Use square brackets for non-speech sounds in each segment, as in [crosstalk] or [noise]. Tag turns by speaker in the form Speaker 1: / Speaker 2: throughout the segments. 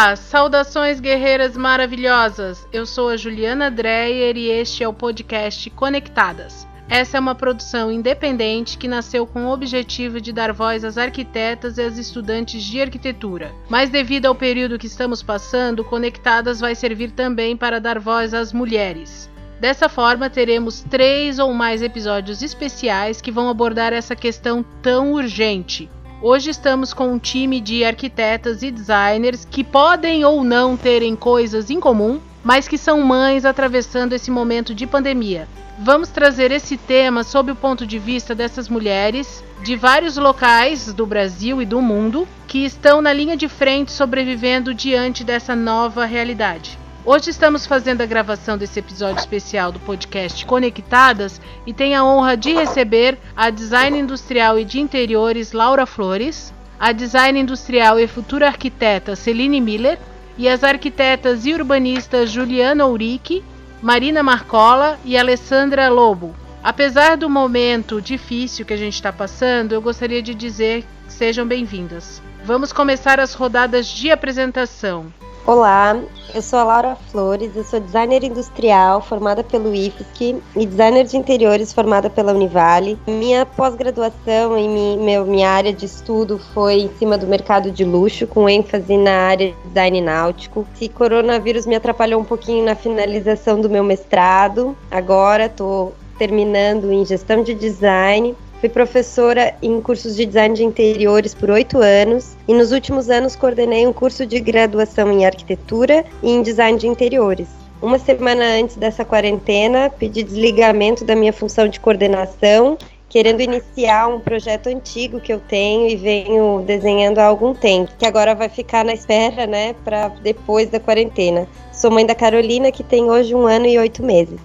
Speaker 1: Olá, saudações guerreiras maravilhosas. Eu sou a Juliana Dreyer e este é o podcast Conectadas. Essa é uma produção independente que nasceu com o objetivo de dar voz às arquitetas e às estudantes de arquitetura. Mas devido ao período que estamos passando, Conectadas vai servir também para dar voz às mulheres. Dessa forma, teremos três ou mais episódios especiais que vão abordar essa questão tão urgente. Hoje estamos com um time de arquitetas e designers que podem ou não terem coisas em comum, mas que são mães atravessando esse momento de pandemia. Vamos trazer esse tema sob o ponto de vista dessas mulheres de vários locais do Brasil e do mundo que estão na linha de frente sobrevivendo diante dessa nova realidade. Hoje estamos fazendo a gravação desse episódio especial do podcast Conectadas e tenho a honra de receber a design industrial e de interiores Laura Flores, a design industrial e futura arquiteta Celine Miller e as arquitetas e urbanistas Juliana Ourique, Marina Marcola e Alessandra Lobo. Apesar do momento difícil que a gente está passando, eu gostaria de dizer que sejam bem-vindas. Vamos começar as rodadas de apresentação.
Speaker 2: Olá, eu sou a Laura Flores, eu sou designer industrial formada pelo IFSC e designer de interiores formada pela Univale. Minha pós-graduação e minha, minha área de estudo foi em cima do mercado de luxo, com ênfase na área de design náutico. Se coronavírus me atrapalhou um pouquinho na finalização do meu mestrado, agora estou terminando em gestão de design Fui professora em cursos de design de interiores por oito anos e nos últimos anos coordenei um curso de graduação em arquitetura e em design de interiores. Uma semana antes dessa quarentena, pedi desligamento da minha função de coordenação, querendo iniciar um projeto antigo que eu tenho e venho desenhando há algum tempo, que agora vai ficar na espera, né, para depois da quarentena. Sou mãe da Carolina, que tem hoje um ano e oito meses.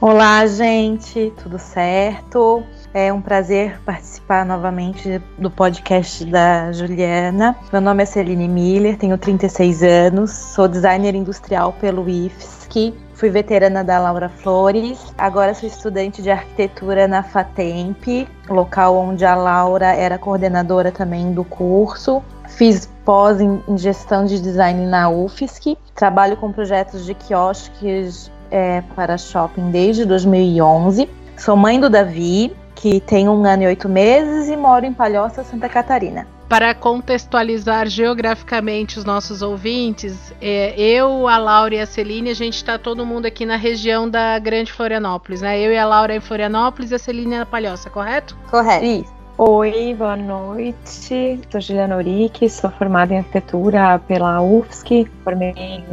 Speaker 3: Olá, gente, tudo certo? É um prazer participar novamente do podcast da Juliana. Meu nome é Celine Miller, tenho 36 anos, sou designer industrial pelo IFSC, fui veterana da Laura Flores, agora sou estudante de arquitetura na FATEMP, local onde a Laura era coordenadora também do curso. Fiz pós em gestão de design na UFSC, trabalho com projetos de quiosques é, para shopping desde 2011. Sou mãe do Davi, que tem um ano e oito meses e mora em Palhoça, Santa Catarina.
Speaker 1: Para contextualizar geograficamente os nossos ouvintes, é, eu, a Laura e a Celine, a gente está todo mundo aqui na região da Grande Florianópolis, né? Eu e a Laura em Florianópolis e a Celine na Palhoça, correto?
Speaker 2: Correto. Isso.
Speaker 4: Oi, boa noite. Sou Juliana Urique, sou formada em arquitetura pela UFSC, formei em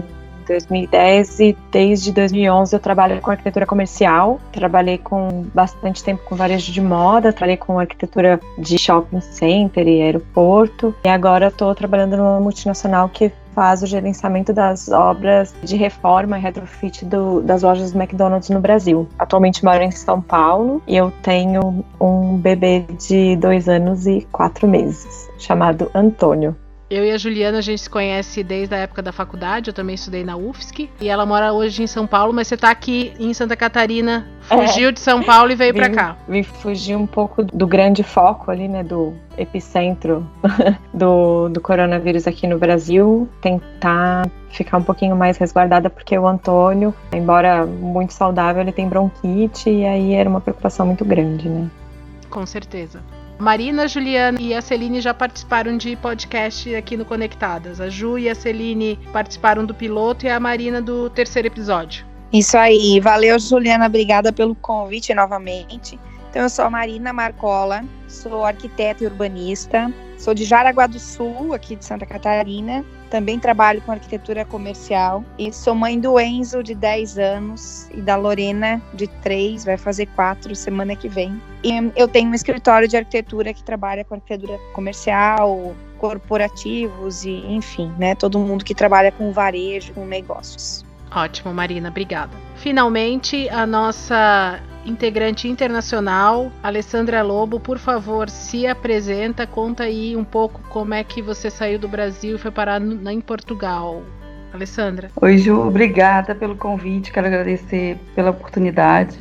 Speaker 4: 2010 e desde 2011 eu trabalho com arquitetura comercial. Trabalhei com bastante tempo com varejo de moda, trabalhei com arquitetura de shopping center e aeroporto. E agora estou trabalhando numa multinacional que faz o gerenciamento das obras de reforma e retrofit do, das lojas do McDonald's no Brasil. Atualmente moro em São Paulo e eu tenho um bebê de dois anos e quatro meses, chamado Antônio.
Speaker 1: Eu e a Juliana, a gente se conhece desde a época da faculdade, eu também estudei na UFSC. E ela mora hoje em São Paulo, mas você tá aqui em Santa Catarina, fugiu é, de São Paulo e veio para cá.
Speaker 4: Vim fugir um pouco do grande foco ali, né, do epicentro [laughs] do, do coronavírus aqui no Brasil. Tentar ficar um pouquinho mais resguardada, porque o Antônio, embora muito saudável, ele tem bronquite, e aí era uma preocupação muito grande, né?
Speaker 1: Com certeza. Marina, Juliana e a Celine já participaram de podcast aqui no Conectadas. A Ju e a Celine participaram do piloto e a Marina do terceiro episódio.
Speaker 5: Isso aí. Valeu, Juliana. Obrigada pelo convite novamente. Então, eu sou a Marina Marcola, sou arquiteta e urbanista, sou de Jaraguá do Sul, aqui de Santa Catarina, também trabalho com arquitetura comercial e sou mãe do Enzo, de 10 anos, e da Lorena, de 3, vai fazer 4 semana que vem. E eu tenho um escritório de arquitetura que trabalha com arquitetura comercial, corporativos e, enfim, né, todo mundo que trabalha com varejo, com negócios.
Speaker 1: Ótimo, Marina, obrigada. Finalmente, a nossa integrante internacional, Alessandra Lobo, por favor, se apresenta, conta aí um pouco como é que você saiu do Brasil e foi parar em Portugal. Alessandra.
Speaker 6: Oi, Ju, obrigada pelo convite, quero agradecer pela oportunidade.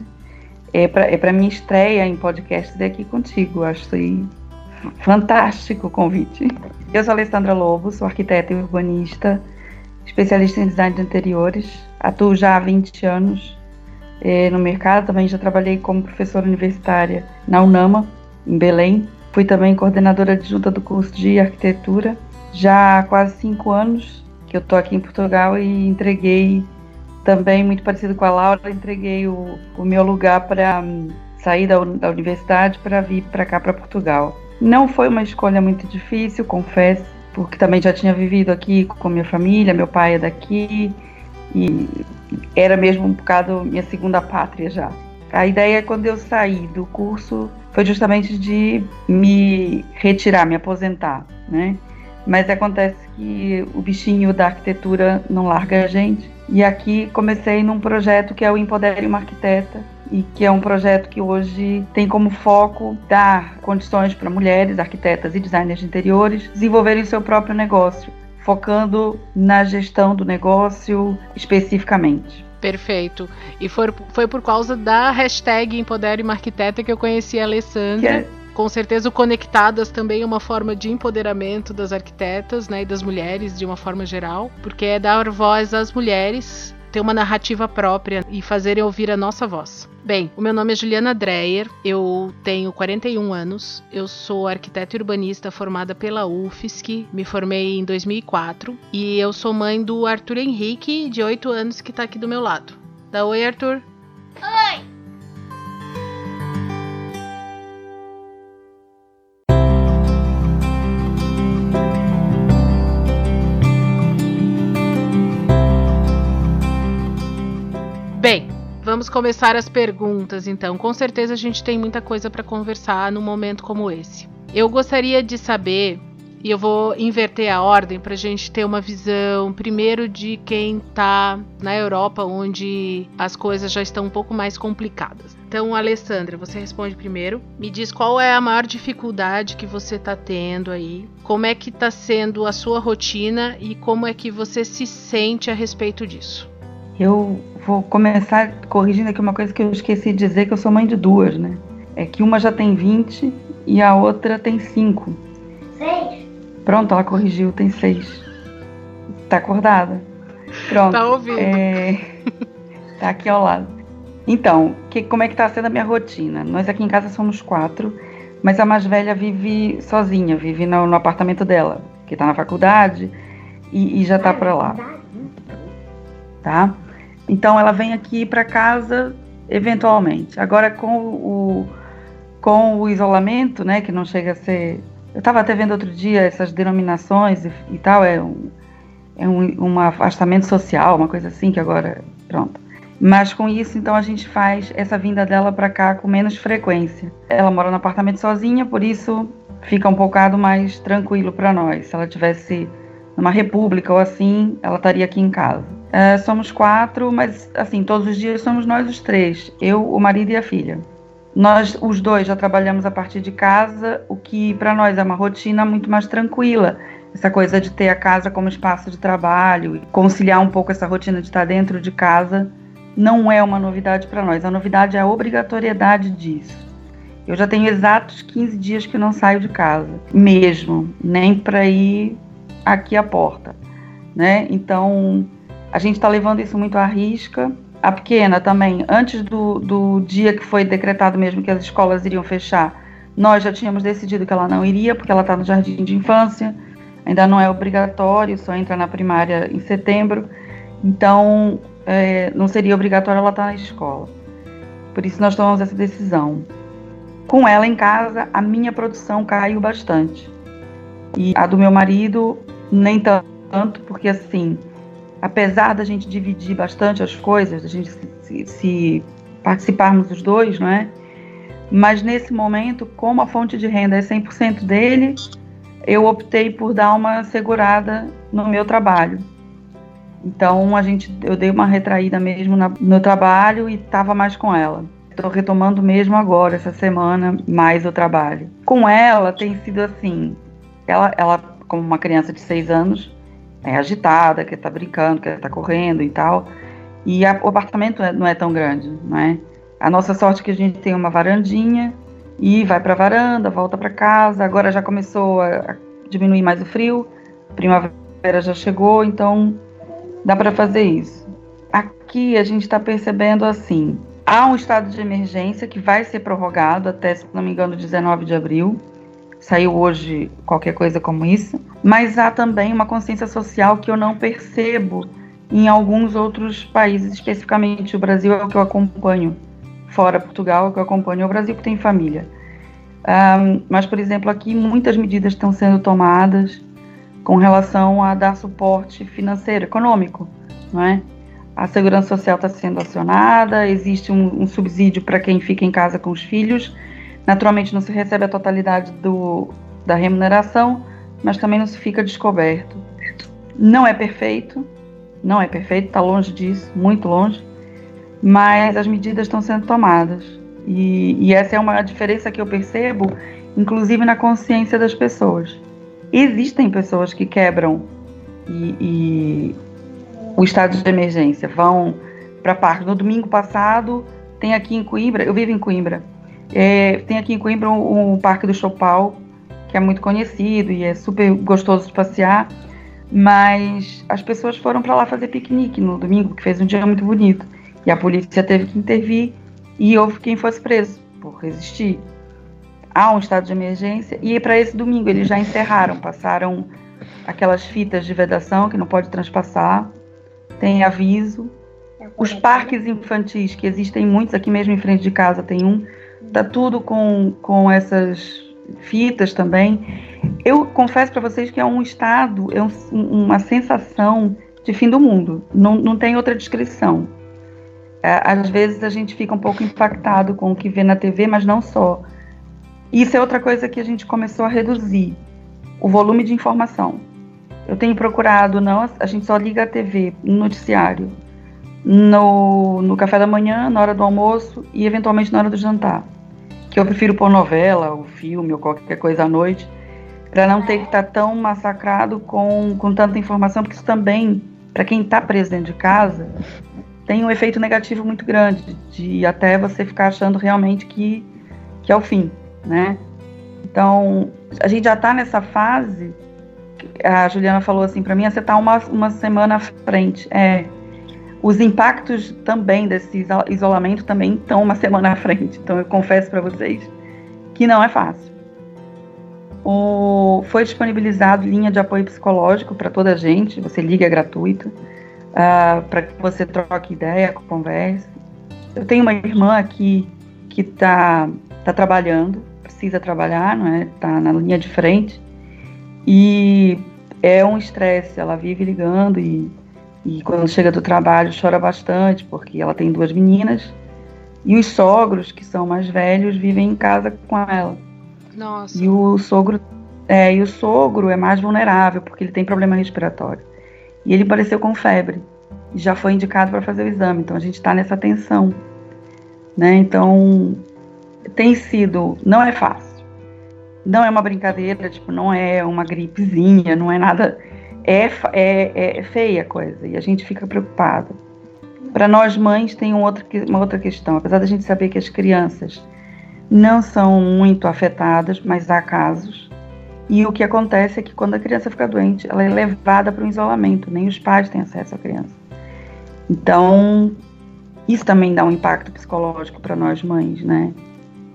Speaker 6: É para é minha estreia em podcast aqui contigo, acho aí fantástico o convite. Eu sou Alessandra Lobo, sou arquiteta e urbanista, especialista em design de interiores. Atuo já há 20 anos eh, no mercado, também já trabalhei como professora universitária na UNAMA, em Belém. Fui também coordenadora adjunta do curso de arquitetura. Já há quase cinco anos que eu estou aqui em Portugal e entreguei também, muito parecido com a Laura, entreguei o, o meu lugar para um, sair da, da universidade para vir para cá, para Portugal. Não foi uma escolha muito difícil, confesso, porque também já tinha vivido aqui com minha família, meu pai é daqui, e era mesmo um bocado minha segunda pátria já. A ideia quando eu saí do curso foi justamente de me retirar, me aposentar, né? Mas acontece que o bichinho da arquitetura não larga a gente. E aqui comecei num projeto que é o Empodere uma Arquiteta, e que é um projeto que hoje tem como foco dar condições para mulheres, arquitetas e designers de interiores desenvolverem seu próprio negócio, focando na gestão do negócio especificamente.
Speaker 1: Perfeito. E foi, foi por causa da hashtag Empodere uma Arquiteta que eu conheci a Alessandra. É com certeza o Conectadas também é uma forma de empoderamento das arquitetas né, e das mulheres de uma forma geral, porque é dar voz às mulheres, ter uma narrativa própria e fazerem ouvir a nossa voz. Bem, o meu nome é Juliana Dreyer, eu tenho 41 anos, eu sou arquiteta urbanista formada pela UFSC, me formei em 2004 e eu sou mãe do Arthur Henrique, de 8 anos, que está aqui do meu lado. Dá oi, Arthur. Vamos começar as perguntas então. Com certeza a gente tem muita coisa para conversar num momento como esse. Eu gostaria de saber, e eu vou inverter a ordem para a gente ter uma visão primeiro de quem está na Europa, onde as coisas já estão um pouco mais complicadas. Então, Alessandra, você responde primeiro. Me diz qual é a maior dificuldade que você está tendo aí, como é que está sendo a sua rotina e como é que você se sente a respeito disso.
Speaker 6: Eu vou começar corrigindo aqui uma coisa que eu esqueci de dizer, que eu sou mãe de duas, né? É que uma já tem 20 e a outra tem 5.
Speaker 7: Seis.
Speaker 6: Pronto, ela corrigiu, tem 6. Tá acordada? Pronto.
Speaker 1: Tá ouvindo.
Speaker 6: É... tá aqui ao lado. Então, que, como é que tá sendo a minha rotina? Nós aqui em casa somos quatro, mas a mais velha vive sozinha, vive no, no apartamento dela, que tá na faculdade e, e já tá para lá. Tá? Então ela vem aqui para casa eventualmente. Agora com o, com o isolamento, né, que não chega a ser. Eu estava até vendo outro dia essas denominações e, e tal, é um, é um, um afastamento social, uma coisa assim, que agora. Pronto. Mas com isso, então, a gente faz essa vinda dela para cá com menos frequência. Ela mora no apartamento sozinha, por isso fica um bocado mais tranquilo para nós. Se ela tivesse numa república ou assim, ela estaria aqui em casa. Uh, somos quatro, mas assim, todos os dias somos nós os três, eu, o marido e a filha. Nós, os dois, já trabalhamos a partir de casa, o que para nós é uma rotina muito mais tranquila. Essa coisa de ter a casa como espaço de trabalho, conciliar um pouco essa rotina de estar dentro de casa, não é uma novidade para nós. A novidade é a obrigatoriedade disso. Eu já tenho exatos 15 dias que não saio de casa, mesmo, nem para ir aqui à porta, né? Então, a gente está levando isso muito à risca. A pequena também, antes do, do dia que foi decretado mesmo que as escolas iriam fechar, nós já tínhamos decidido que ela não iria, porque ela está no jardim de infância, ainda não é obrigatório, só entra na primária em setembro, então é, não seria obrigatório ela estar tá na escola. Por isso nós tomamos essa decisão. Com ela em casa, a minha produção caiu bastante. E a do meu marido, nem tanto, porque assim, apesar da gente dividir bastante as coisas, da gente se, se, participarmos os dois, não é? Mas nesse momento, como a fonte de renda é 100% dele, eu optei por dar uma segurada no meu trabalho. Então a gente, eu dei uma retraída mesmo na, no trabalho e estava mais com ela. Estou retomando mesmo agora, essa semana, mais o trabalho. Com ela tem sido assim, ela, ela como uma criança de seis anos, é agitada, que está brincando, que está correndo e tal. E a, o apartamento é, não é tão grande, não é? A nossa sorte é que a gente tem uma varandinha e vai para a varanda, volta para casa. Agora já começou a, a, diminuir mais o frio, primavera já chegou, então dá para fazer isso. Aqui a gente está percebendo assim: há um estado de emergência que vai ser prorrogado até, se não me engano, 19 de abril. Saiu hoje qualquer coisa como isso. Mas há também uma consciência social que eu não percebo em alguns outros países, especificamente o Brasil é o que eu acompanho. Fora Portugal, é o que eu acompanho. É o Brasil que tem família. Um, mas, por exemplo, aqui muitas medidas estão sendo tomadas com relação a dar suporte financeiro, econômico, não é? A segurança social está sendo acionada, existe um, um subsídio para quem fica em casa com os filhos. Naturalmente, não se recebe a totalidade do, da remuneração, mas também não se fica descoberto. Não é perfeito, não é perfeito, está longe disso, muito longe, mas as medidas estão sendo tomadas. E, e essa é uma diferença que eu percebo, inclusive na consciência das pessoas. Existem pessoas que quebram e, e o estado de emergência, vão para parque. No domingo passado, tem aqui em Coimbra, eu vivo em Coimbra, é, tem aqui em Coimbra o, o Parque do Chopal, que é muito conhecido e é super gostoso de passear, mas as pessoas foram para lá fazer piquenique no domingo, que fez um dia muito bonito, e a polícia teve que intervir e houve quem fosse preso por resistir há um estado de emergência. E para esse domingo eles já encerraram, passaram aquelas fitas de vedação que não pode transpassar, tem aviso. Os parques infantis, que existem muitos, aqui mesmo em frente de casa tem um, tá tudo com, com essas fitas também. Eu confesso para vocês que é um estado, é um, uma sensação de fim do mundo, não, não tem outra descrição. É, às vezes a gente fica um pouco impactado com o que vê na TV, mas não só. Isso é outra coisa que a gente começou a reduzir, o volume de informação. Eu tenho procurado, não, a gente só liga a TV no noticiário, no, no café da manhã, na hora do almoço e eventualmente na hora do jantar. Que eu prefiro pôr novela, ou filme, ou qualquer coisa à noite, para não ter que estar tá tão massacrado com, com tanta informação, porque isso também, para quem está preso dentro de casa, tem um efeito negativo muito grande, de até você ficar achando realmente que, que é o fim né? Então, a gente já está nessa fase. A Juliana falou assim para mim: você está uma, uma semana à frente. É, os impactos também desse isolamento também estão uma semana à frente. Então, eu confesso para vocês que não é fácil. O, foi disponibilizado linha de apoio psicológico para toda a gente. Você liga, é gratuito. Uh, para que você troque ideia, converse. Eu tenho uma irmã aqui que está tá trabalhando precisa trabalhar, não é? Tá na linha de frente. E é um estresse, ela vive ligando e, e quando chega do trabalho chora bastante, porque ela tem duas meninas. E os sogros, que são mais velhos, vivem em casa com ela.
Speaker 1: Nossa.
Speaker 6: E o sogro é, e o sogro é mais vulnerável, porque ele tem problema respiratório. E ele apareceu com febre. E já foi indicado para fazer o exame. Então a gente está nessa tensão. Né? Então, tem sido, não é fácil. Não é uma brincadeira, tipo, não é uma gripezinha, não é nada. É, é, é feia a coisa e a gente fica preocupado. Para nós mães tem um outro, uma outra questão, apesar da gente saber que as crianças não são muito afetadas, mas há casos. E o que acontece é que quando a criança fica doente, ela é levada para o isolamento, nem os pais têm acesso à criança. Então, isso também dá um impacto psicológico para nós mães, né?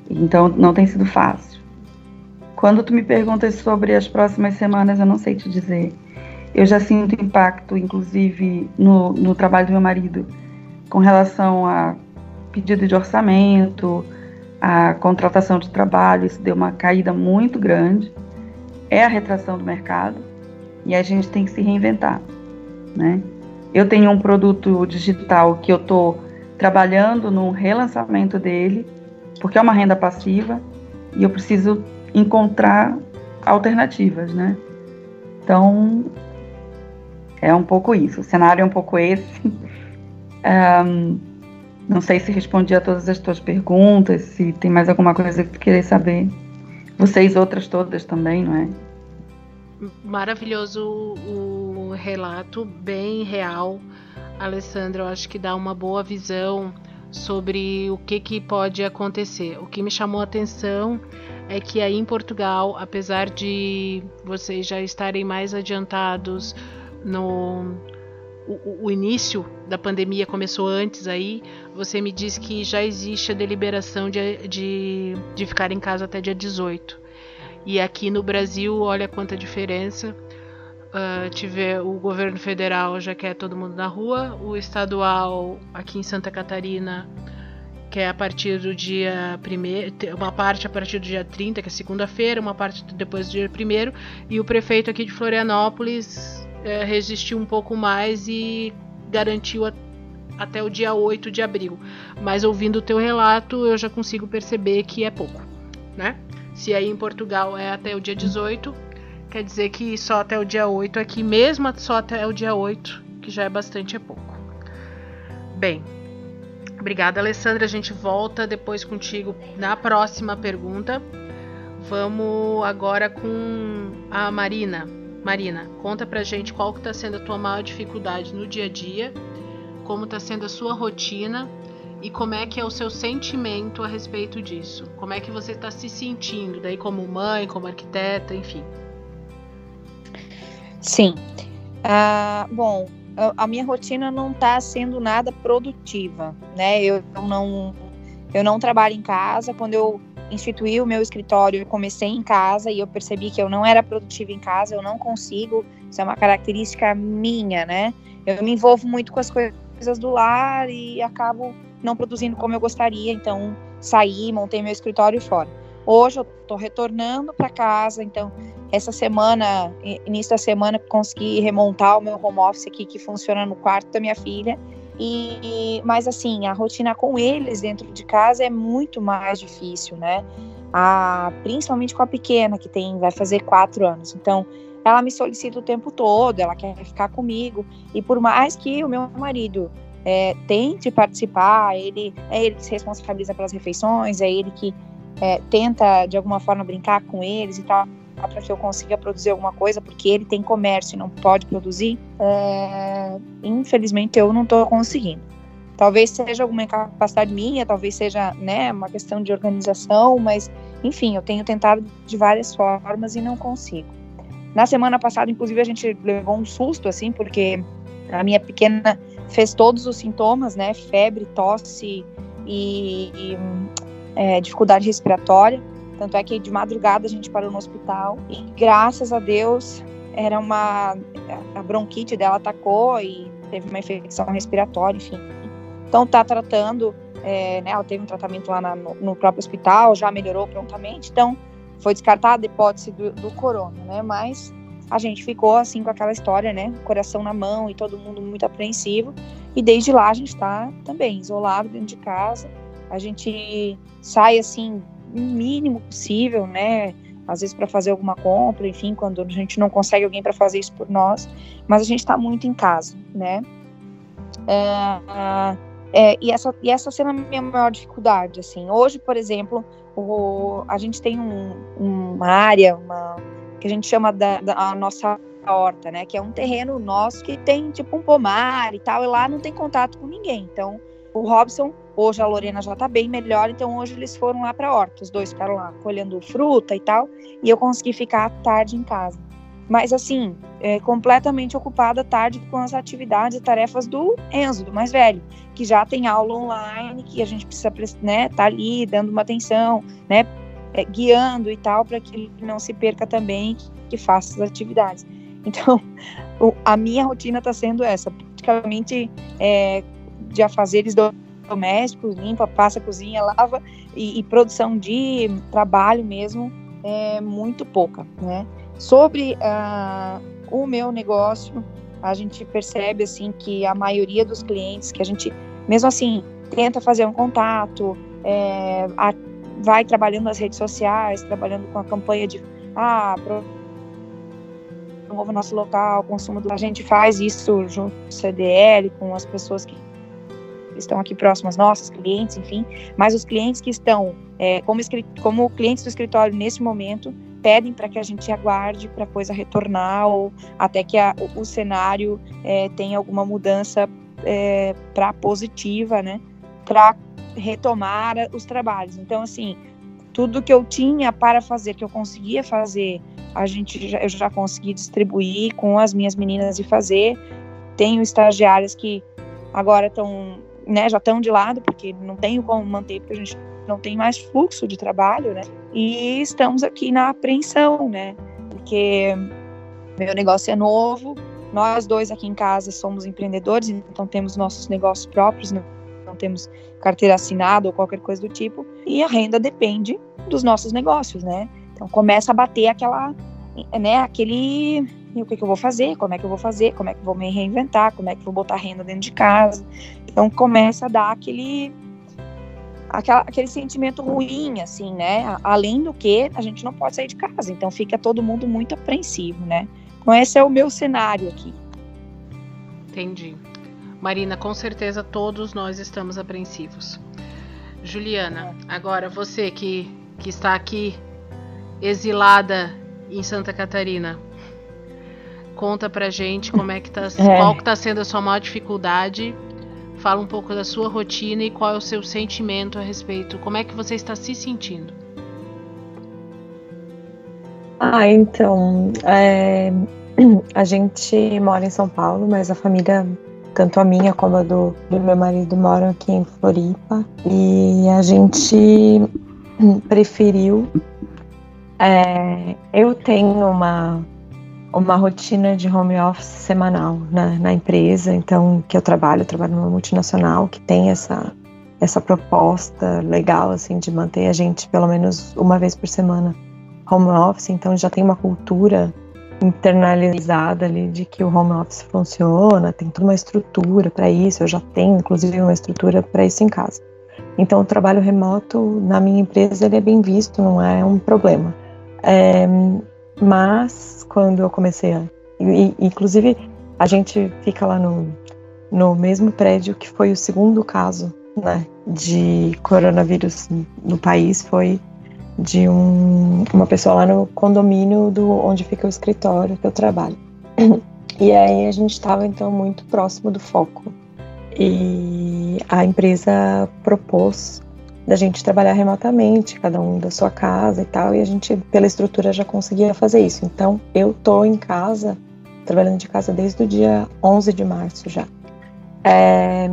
Speaker 6: Então não tem sido fácil. Quando tu me perguntas sobre as próximas semanas, eu não sei te dizer. Eu já sinto impacto, inclusive, no, no trabalho do meu marido, com relação a pedido de orçamento, a contratação de trabalho. Isso deu uma caída muito grande. É a retração do mercado e a gente tem que se reinventar, né? Eu tenho um produto digital que eu estou trabalhando no relançamento dele porque é uma renda passiva e eu preciso encontrar alternativas, né? Então, é um pouco isso. O cenário é um pouco esse. [laughs] Um, não sei se respondi a todas as tuas perguntas, se tem mais alguma coisa que tu querer saber. Vocês outras todas também, não é?
Speaker 1: Maravilhoso o, relato, bem real. Alessandra, eu acho que dá uma boa visão sobre o que, que pode acontecer. O que me chamou a atenção é que aí em Portugal, apesar de vocês já estarem mais adiantados no o, o, início da pandemia começou antes aí, você me diz que já existe a deliberação de, de, de ficar em casa até dia 18. E aqui no Brasil, olha quanta diferença. Uh, tiver o governo federal já quer todo mundo na rua, o estadual aqui em Santa Catarina que é a partir do dia 1 uma parte a partir do dia 30, que é segunda-feira, uma parte depois do dia 1 e o prefeito aqui de Florianópolis é, resistiu um pouco mais e garantiu a, até o dia 8 de abril. Mas ouvindo o teu relato, eu já consigo perceber que é pouco, né? Se aí em Portugal é até o dia 18, quer dizer que só até o dia 8 aqui, mesmo só até o dia 8, que já é bastante, é pouco. Bem, obrigada, Alessandra. A gente volta depois contigo na próxima pergunta. Vamos agora com a Marina. Marina, conta pra gente qual que tá sendo a tua maior dificuldade no dia a dia, como tá sendo a sua rotina e como é que é o seu sentimento a respeito disso. Como é que você está se sentindo, daí como mãe, como arquiteta, enfim.
Speaker 5: Sim. Ah, bom, a minha rotina não está sendo nada produtiva, né? Eu não, eu não trabalho em casa. Quando eu instituí o meu escritório, eu comecei em casa e eu percebi que eu não era produtiva em casa, eu não consigo, isso é uma característica minha, né? Eu me envolvo muito com as coisas do lar e acabo não produzindo como eu gostaria, então saí, montei meu escritório fora. Hoje eu estou retornando para casa, então essa semana, início da semana, consegui remontar o meu home office aqui que funciona no quarto da minha filha e, mas assim, a rotina com eles dentro de casa é muito mais difícil, né? A, principalmente com a pequena, que tem, vai fazer quatro anos. Então, ela me solicita o tempo todo, ela quer ficar comigo. E por mais que o meu marido é, tente participar, ele é ele que se responsabiliza pelas refeições, é ele que é, tenta de alguma forma brincar com eles e tal para que eu consiga produzir alguma coisa, porque ele tem comércio e não pode produzir, é, infelizmente eu não estou conseguindo. Talvez seja alguma incapacidade minha, talvez seja né, uma questão de organização, mas enfim, eu tenho tentado de várias formas e não consigo. Na semana passada, inclusive, a gente levou um susto, assim, porque a minha pequena fez todos os sintomas, né? Febre, tosse e, e é, dificuldade respiratória. Tanto é que de madrugada a gente parou no hospital e graças a Deus era uma a bronquite dela atacou e teve uma infecção respiratória, enfim. Então tá tratando, é, né, ela teve um tratamento lá na, no, no, próprio hospital, já melhorou prontamente, então foi descartada a hipótese do, do corona, né? Mas a gente ficou assim com aquela história, né? Coração na mão e todo mundo muito apreensivo. E desde lá a gente está também isolado dentro de casa. A gente sai assim mínimo possível, né? Às vezes para fazer alguma compra, enfim, quando a gente não consegue alguém para fazer isso por nós, mas a gente está muito em casa, né? É, é, e, essa, e essa sendo a minha maior dificuldade, assim. Hoje, por exemplo, o, a gente tem um, uma área, uma, que a gente chama da, da nossa horta, né? Que é um terreno nosso que tem tipo um pomar e tal, e lá não tem contato com ninguém. Então, o Robson Hoje a Lorena já tá bem melhor, então hoje eles foram lá para a horta, os dois ficaram lá colhendo fruta e tal, e eu consegui ficar à tarde em casa. Mas assim, é, completamente ocupada à tarde com as atividades e tarefas do Enzo, do mais velho, que já tem aula online, que a gente precisa né, tá ali dando uma atenção, né, é, guiando e tal, para que ele não se perca também, que, que faça as atividades. Então, [laughs] o, a minha rotina está sendo essa, praticamente é, de afazeres do domésticos, limpa, passa, cozinha, lava e, e, produção de trabalho mesmo é muito pouca, né? Sobre uh, o meu negócio, a gente percebe assim que a maioria dos clientes que a gente, mesmo assim, tenta fazer um contato, é, a, vai trabalhando nas redes sociais, trabalhando com a campanha de ah, promova nosso local, consumo do. A gente faz isso junto com o CDL, com as pessoas que estão aqui próximas nossas, clientes, enfim, mas os clientes que estão é, como, como clientes do escritório nesse momento pedem para que a gente aguarde para a coisa retornar ou até que a, o, o, cenário é, tenha alguma mudança é, para positiva, né, para retomar os trabalhos. Então, assim, tudo que eu tinha para fazer, que eu conseguia fazer, a gente já, eu já consegui distribuir com as minhas meninas e fazer. Tenho estagiárias que agora estão, né, já estão de lado, porque não tenho como manter, porque a gente não tem mais fluxo de trabalho, né? E estamos aqui na apreensão, né? Porque meu negócio é novo, nós dois aqui em casa somos empreendedores, então temos nossos negócios próprios, não, não temos carteira assinada ou qualquer coisa do tipo, e a renda depende dos nossos negócios, né? Então começa a bater aquela, né, aquele, o que, que eu vou fazer, como é que eu vou fazer, como é que eu vou me reinventar, como é que eu vou botar renda dentro de casa. Então começa a dar aquele aquela, aquele sentimento ruim, assim, né? Além do que a gente não pode sair de casa, então fica todo mundo muito apreensivo, né? Então esse é o meu cenário aqui.
Speaker 1: Entendi. Marina, com certeza todos nós estamos apreensivos. Juliana, agora você que, que está aqui exilada em Santa Catarina, conta pra gente como é que tá, [laughs] é. qual que tá sendo a sua maior dificuldade Fala um pouco da sua rotina e qual é o seu sentimento a respeito, como é que você está se sentindo.
Speaker 4: Ah, então, é, [clears throat] a gente mora em São Paulo, mas a família, tanto a minha como a do, do meu marido, moram aqui em Floripa. E a gente [clears throat] preferiu. É, eu tenho uma uma rotina de home office semanal na, na, empresa, então que eu trabalho, eu trabalho numa multinacional que tem essa essa proposta legal assim de manter a gente pelo menos uma vez por semana home office, então já tem uma cultura internalizada ali de que o home office funciona, tem toda uma estrutura para isso, eu já tenho inclusive uma estrutura para isso em casa. Então o trabalho remoto na minha empresa ele é bem visto, não é um problema. É, mas quando eu comecei a. E, inclusive, a gente fica lá no, no mesmo prédio que foi o segundo caso né, de coronavírus no país. Foi de um, uma pessoa lá no condomínio do onde fica o escritório que eu trabalho. [clears throat] E aí a gente estava então muito próximo do foco. E a empresa propôs da gente trabalhar remotamente, cada um da sua casa e tal, e a gente, pela estrutura, já conseguia fazer isso. Então, eu tô em casa, trabalhando de casa desde o dia 11 de março já. É,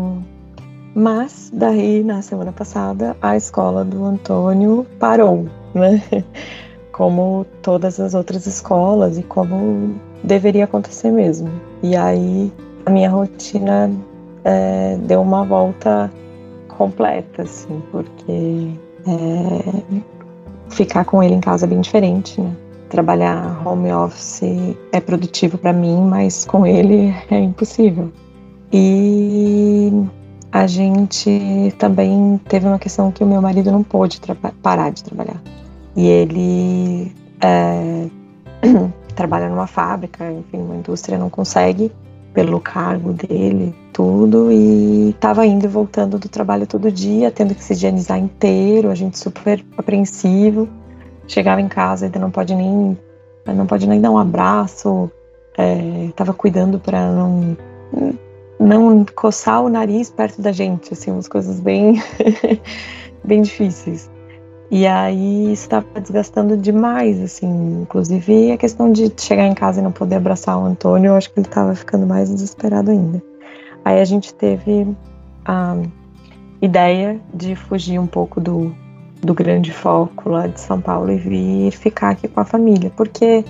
Speaker 4: mas, daí, na semana passada, a escola do Antônio parou, né? [laughs] Como todas as outras escolas e como deveria acontecer mesmo. E aí, a minha rotina é, deu uma volta completa, assim, porque é, ficar com ele em casa é bem diferente, né? Trabalhar home office é produtivo para mim, mas com ele é impossível. E a gente também teve uma questão que o meu marido não pôde parar de trabalhar. E ele é, [clears throat] trabalha numa fábrica, enfim, uma indústria, não consegue pelo cargo dele, tudo, e estava indo e voltando do trabalho todo dia, tendo que se higienizar inteiro, a gente super apreensivo. Chegava em casa, ainda não pode nem não pode nem dar um abraço, estava é, cuidando para não não coçar o nariz perto da gente, assim, umas coisas bem [laughs] bem difíceis. E aí estava desgastando demais, assim. Inclusive a questão de chegar em casa e não poder abraçar o Antônio, eu acho que ele estava ficando mais desesperado ainda. Aí a gente teve a ideia de fugir um pouco do, do grande foco lá de São Paulo e vir ficar aqui com a família, porque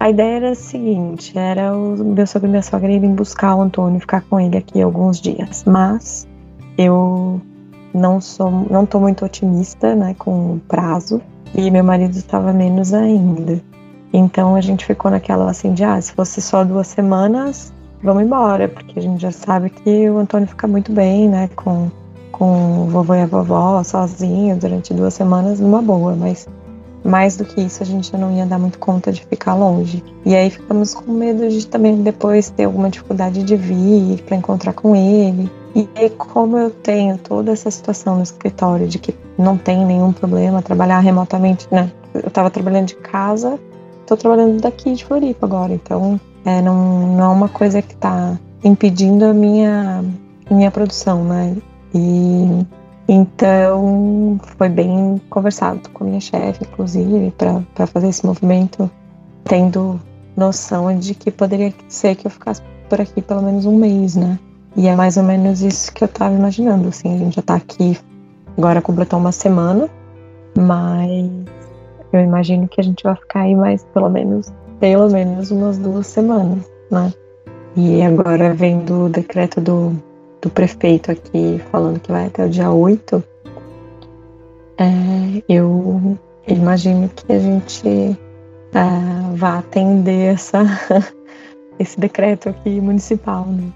Speaker 4: a ideia era a seguinte: era o meu sogro e minha sogra irem buscar o Antônio e ficar com ele aqui alguns dias. Mas eu não sou, não tô muito otimista, né, com o prazo, e meu marido estava menos ainda. Então a gente ficou naquela assim de, ah, se fosse só duas semanas, vamos embora, porque a gente já sabe que o Antônio fica muito bem, né, com, com o vovô e a vovó sozinho durante duas semanas, numa boa, mas mais do que isso a gente já não ia dar muito conta de ficar longe. E aí ficamos com medo de também depois ter alguma dificuldade de vir para encontrar com ele. E aí, como eu tenho toda essa situação no escritório de que não tem nenhum problema trabalhar remotamente, né? Eu estava trabalhando de casa, estou trabalhando daqui de Floripa agora, então é, não, não é uma coisa que está impedindo a minha, minha produção, né? E Então, foi bem conversado com a minha chefe, inclusive, para fazer esse movimento, tendo noção de que poderia ser que eu ficasse por aqui pelo menos um mês, né? E é mais ou menos isso que eu estava imaginando, assim, a gente já está aqui agora completou uma semana, mas eu imagino que a gente vai ficar aí mais pelo menos, pelo menos umas duas semanas, né? E agora vendo o decreto do, do prefeito aqui falando que vai até o dia 8, é, eu imagino que a gente é, vá atender essa, [laughs] esse decreto aqui municipal, né?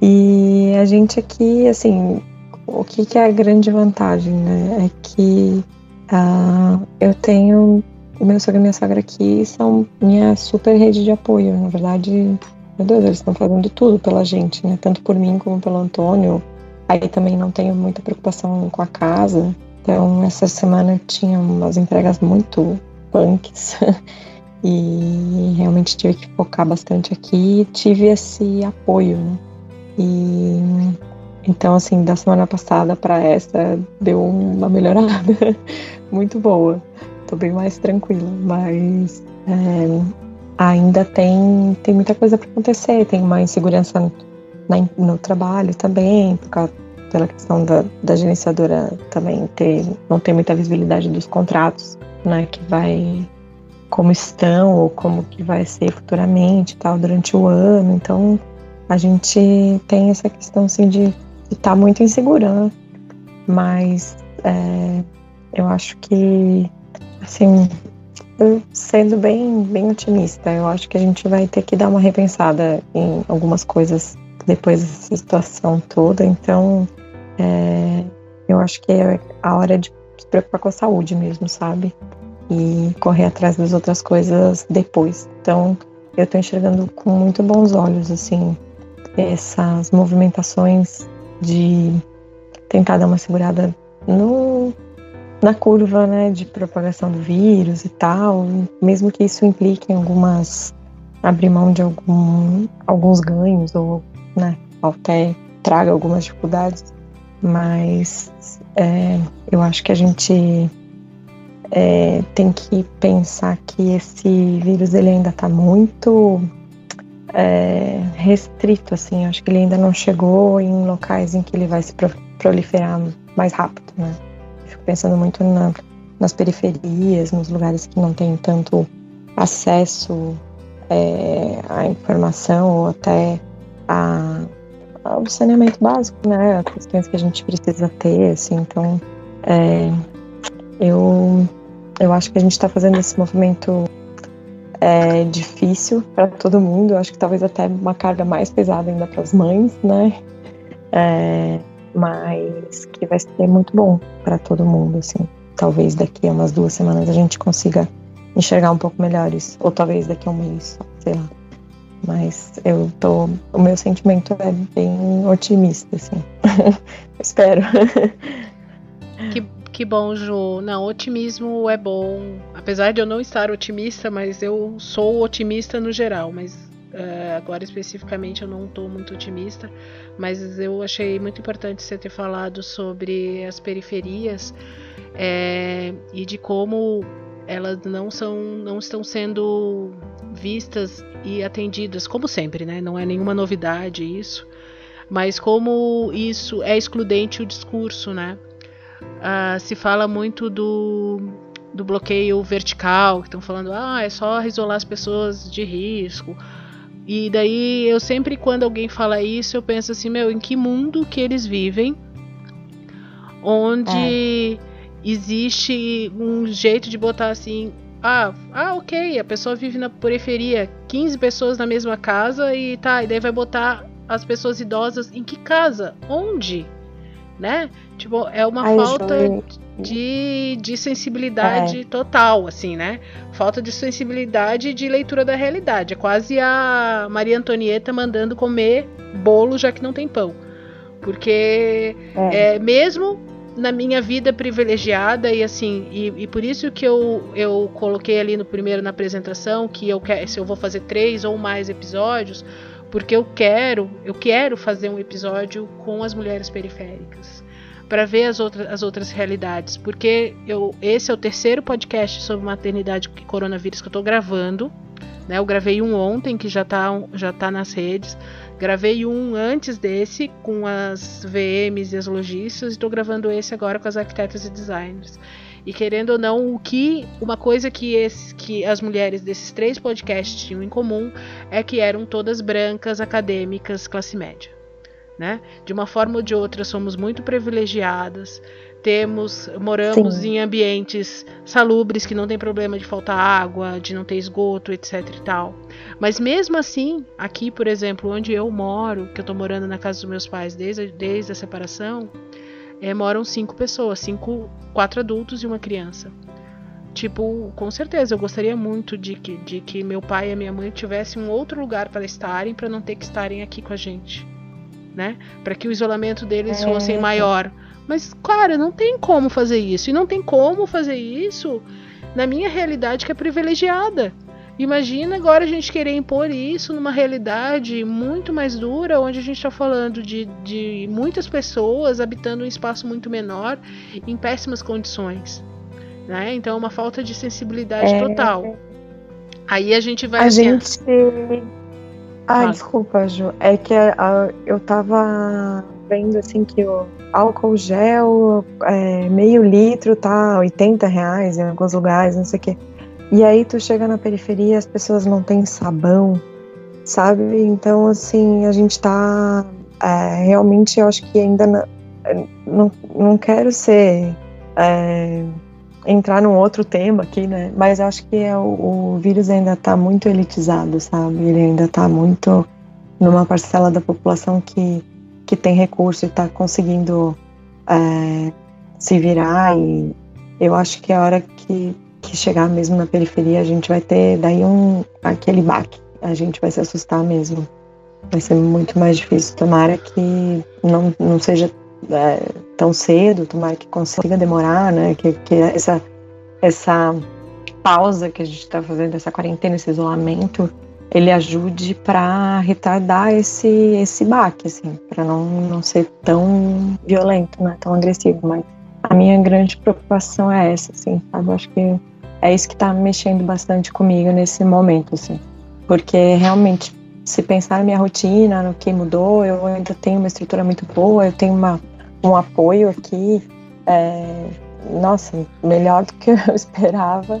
Speaker 4: E a gente aqui, assim, o que, que é a grande vantagem, né? É que uh, eu tenho meu sogro e minha sogra aqui são minha super rede de apoio. Na verdade, meu Deus, eles estão fazendo tudo pela gente, né? Tanto por mim como pelo Antônio. Aí também não tenho muita preocupação com a casa. Então, essa semana tinha umas entregas muito punks. [laughs] e realmente tive que focar bastante aqui. Tive esse apoio, né? E então, assim, da semana passada para essa deu uma melhorada [laughs] muito boa. Tô bem mais tranquila, mas é, ainda tem, tem muita coisa para acontecer. Tem uma insegurança na, no trabalho também, por causa, pela questão da, da gerenciadora também ter, não ter muita visibilidade dos contratos, né, que vai como estão ou como que vai ser futuramente tal durante o ano. Então a gente tem essa questão assim de está muito insegura, né? Mas é, eu acho que, assim, sendo bem, bem otimista, eu acho que a gente vai ter que dar uma repensada em algumas coisas depois dessa situação toda. Então, é, eu acho que é a hora de se preocupar com a saúde mesmo, sabe? E correr atrás das outras coisas depois. Então, eu tô enxergando com muito bons olhos, assim, essas movimentações de tentar dar uma segurada no, na curva né, de propagação do vírus e tal, mesmo que isso implique em algumas abrir mão de algum, alguns ganhos ou né, até traga algumas dificuldades, mas é, eu acho que a gente é, tem que pensar que esse vírus ele ainda está muito é, restrito, assim. Acho que ele ainda não chegou em locais em que ele vai se proliferar mais rápido, né? Fico pensando muito na, nas periferias, nos lugares que não tem tanto acesso é, à informação ou até a, ao saneamento básico, né? As questões que a gente precisa ter, assim. Então, é, eu, eu acho que a gente está fazendo esse movimento é difícil para todo mundo. Eu acho que talvez até uma carga mais pesada ainda para as mães, né? É, mas que vai ser muito bom para todo mundo, assim. Talvez daqui a umas duas semanas a gente consiga enxergar um pouco melhor isso, ou talvez daqui a um mês, sei lá. Mas eu tô, o meu sentimento é bem otimista, assim. [laughs] Espero.
Speaker 1: Que que bom, Ju. Não, otimismo é bom. Apesar de eu não estar otimista, mas eu sou otimista no geral. Mas uh, agora especificamente eu não estou muito otimista. Mas eu achei muito importante você ter falado sobre as periferias é, e de como elas não são, não estão sendo vistas e atendidas, como sempre, né? Não é nenhuma novidade isso. Mas como isso é excludente o discurso, né? Uh, se fala muito do, do bloqueio vertical, que estão falando, ah, é só isolar as pessoas de risco. E daí eu sempre, quando alguém fala isso, eu penso assim, meu, em que mundo que eles vivem, onde é. existe um jeito de botar assim, ah, ah, ok, a pessoa vive na periferia, 15 pessoas na mesma casa e tá, e daí vai botar as pessoas idosas em que casa? Onde? né? Tipo, é uma Ai, falta de, de sensibilidade é. total, assim, né? Falta de sensibilidade de leitura da realidade. É quase a Maria Antonieta mandando comer bolo já que não tem pão. Porque é. é mesmo na minha vida privilegiada e assim e, e, por isso que eu, eu coloquei ali no primeiro na apresentação que eu quero se eu vou fazer três ou mais episódios porque eu quero, eu quero fazer um episódio com as mulheres periféricas. Para ver as outras, as outras realidades, porque eu, esse é o terceiro podcast sobre maternidade e coronavírus que eu estou gravando. Né? Eu gravei um ontem que já está já tá nas redes. Gravei um antes desse com as VMs e as lojistas e estou gravando esse agora com as arquitetas e designers. E querendo ou não, o que uma coisa que, esse, que as mulheres desses três podcasts tinham em comum é que eram todas brancas, acadêmicas, classe média. Né? De uma forma ou de outra, somos muito privilegiadas. Temos, moramos Sim. em ambientes salubres que não tem problema de faltar água, de não ter esgoto, etc e tal. Mas mesmo assim, aqui, por exemplo, onde eu moro, que eu tô morando na casa dos meus pais desde, desde a separação, é, moram cinco pessoas, cinco, quatro adultos e uma criança. Tipo, com certeza, eu gostaria muito de que, de que meu pai e a minha mãe tivessem um outro lugar para estarem, para não ter que estarem aqui com a gente, né? Para que o isolamento deles é. fosse maior. Mas, cara, não tem como fazer isso. E não tem como fazer isso na minha realidade que é privilegiada. Imagina agora a gente querer impor isso numa realidade muito mais dura, onde a gente está falando de, de muitas pessoas habitando um espaço muito menor, em péssimas condições. Né? Então é uma falta de sensibilidade é... total. Aí a gente vai.
Speaker 4: A assim, gente. Ah, desculpa, Ju. É que a, eu tava vendo assim que o álcool gel é, meio litro tá 80 reais em alguns lugares, não sei o quê. E aí tu chega na periferia, as pessoas não têm sabão, sabe? Então, assim, a gente tá. É, realmente, eu acho que ainda não, não, não quero ser. É, entrar num outro tema aqui, né? Mas eu acho que é, o, o vírus ainda tá muito elitizado, sabe? Ele ainda tá muito numa parcela da população que, que tem recurso e tá conseguindo é, se virar. E eu acho que a hora que que chegar mesmo na periferia, a gente vai ter daí um aquele baque. A gente vai se assustar mesmo. Vai ser muito mais difícil. Tomara que não, não seja é, tão cedo, tomara que consiga demorar, né? Que, que essa, essa pausa que a gente está fazendo, essa quarentena, esse isolamento, ele ajude para retardar esse, esse baque, assim, para não, não ser tão violento, né? Tão agressivo. Mas a minha grande preocupação é essa, assim, sabe? Eu acho que é isso que está mexendo bastante comigo nesse momento, assim. Porque realmente, se pensar na minha rotina, no que mudou, eu ainda tenho uma estrutura muito boa, eu tenho uma, um apoio aqui, é, nossa, melhor do que [laughs] eu esperava.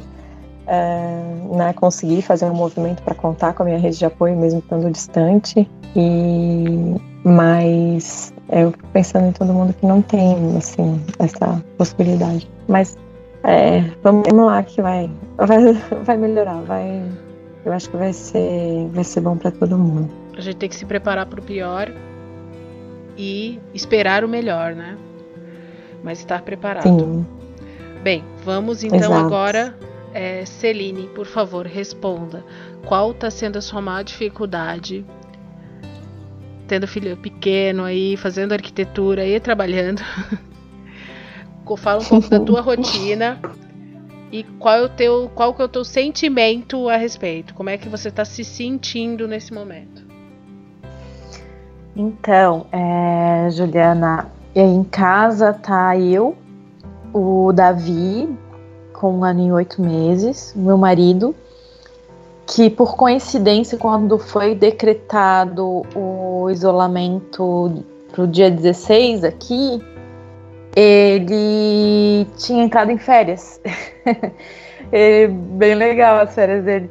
Speaker 4: É, né, conseguir fazer um movimento para contar com a minha rede de apoio, mesmo estando distante. E mas eu fico pensando em todo mundo que não tem assim essa possibilidade. Mas é, vamos lá que vai, vai, [laughs] vai melhorar, vai. Eu acho que vai ser, vai ser bom para todo mundo.
Speaker 1: A gente tem que se preparar para o pior e esperar o melhor, né? Mas estar preparado.
Speaker 4: Sim.
Speaker 1: Bem, vamos então Exato. agora, é, Celine, por favor, responda. Qual está sendo a sua maior dificuldade tendo filho pequeno aí, fazendo arquitetura e trabalhando? [laughs] fala um pouco da tua rotina e qual é o teu qual que é o teu sentimento a respeito? Como é que você está se sentindo nesse momento?
Speaker 4: Então, é, Juliana, em casa tá eu, o Davi, com um ano e oito meses, meu marido, que por coincidência, quando foi decretado o isolamento para o dia 16 aqui, ele tinha entrado em férias. [laughs] bem legal as férias dele.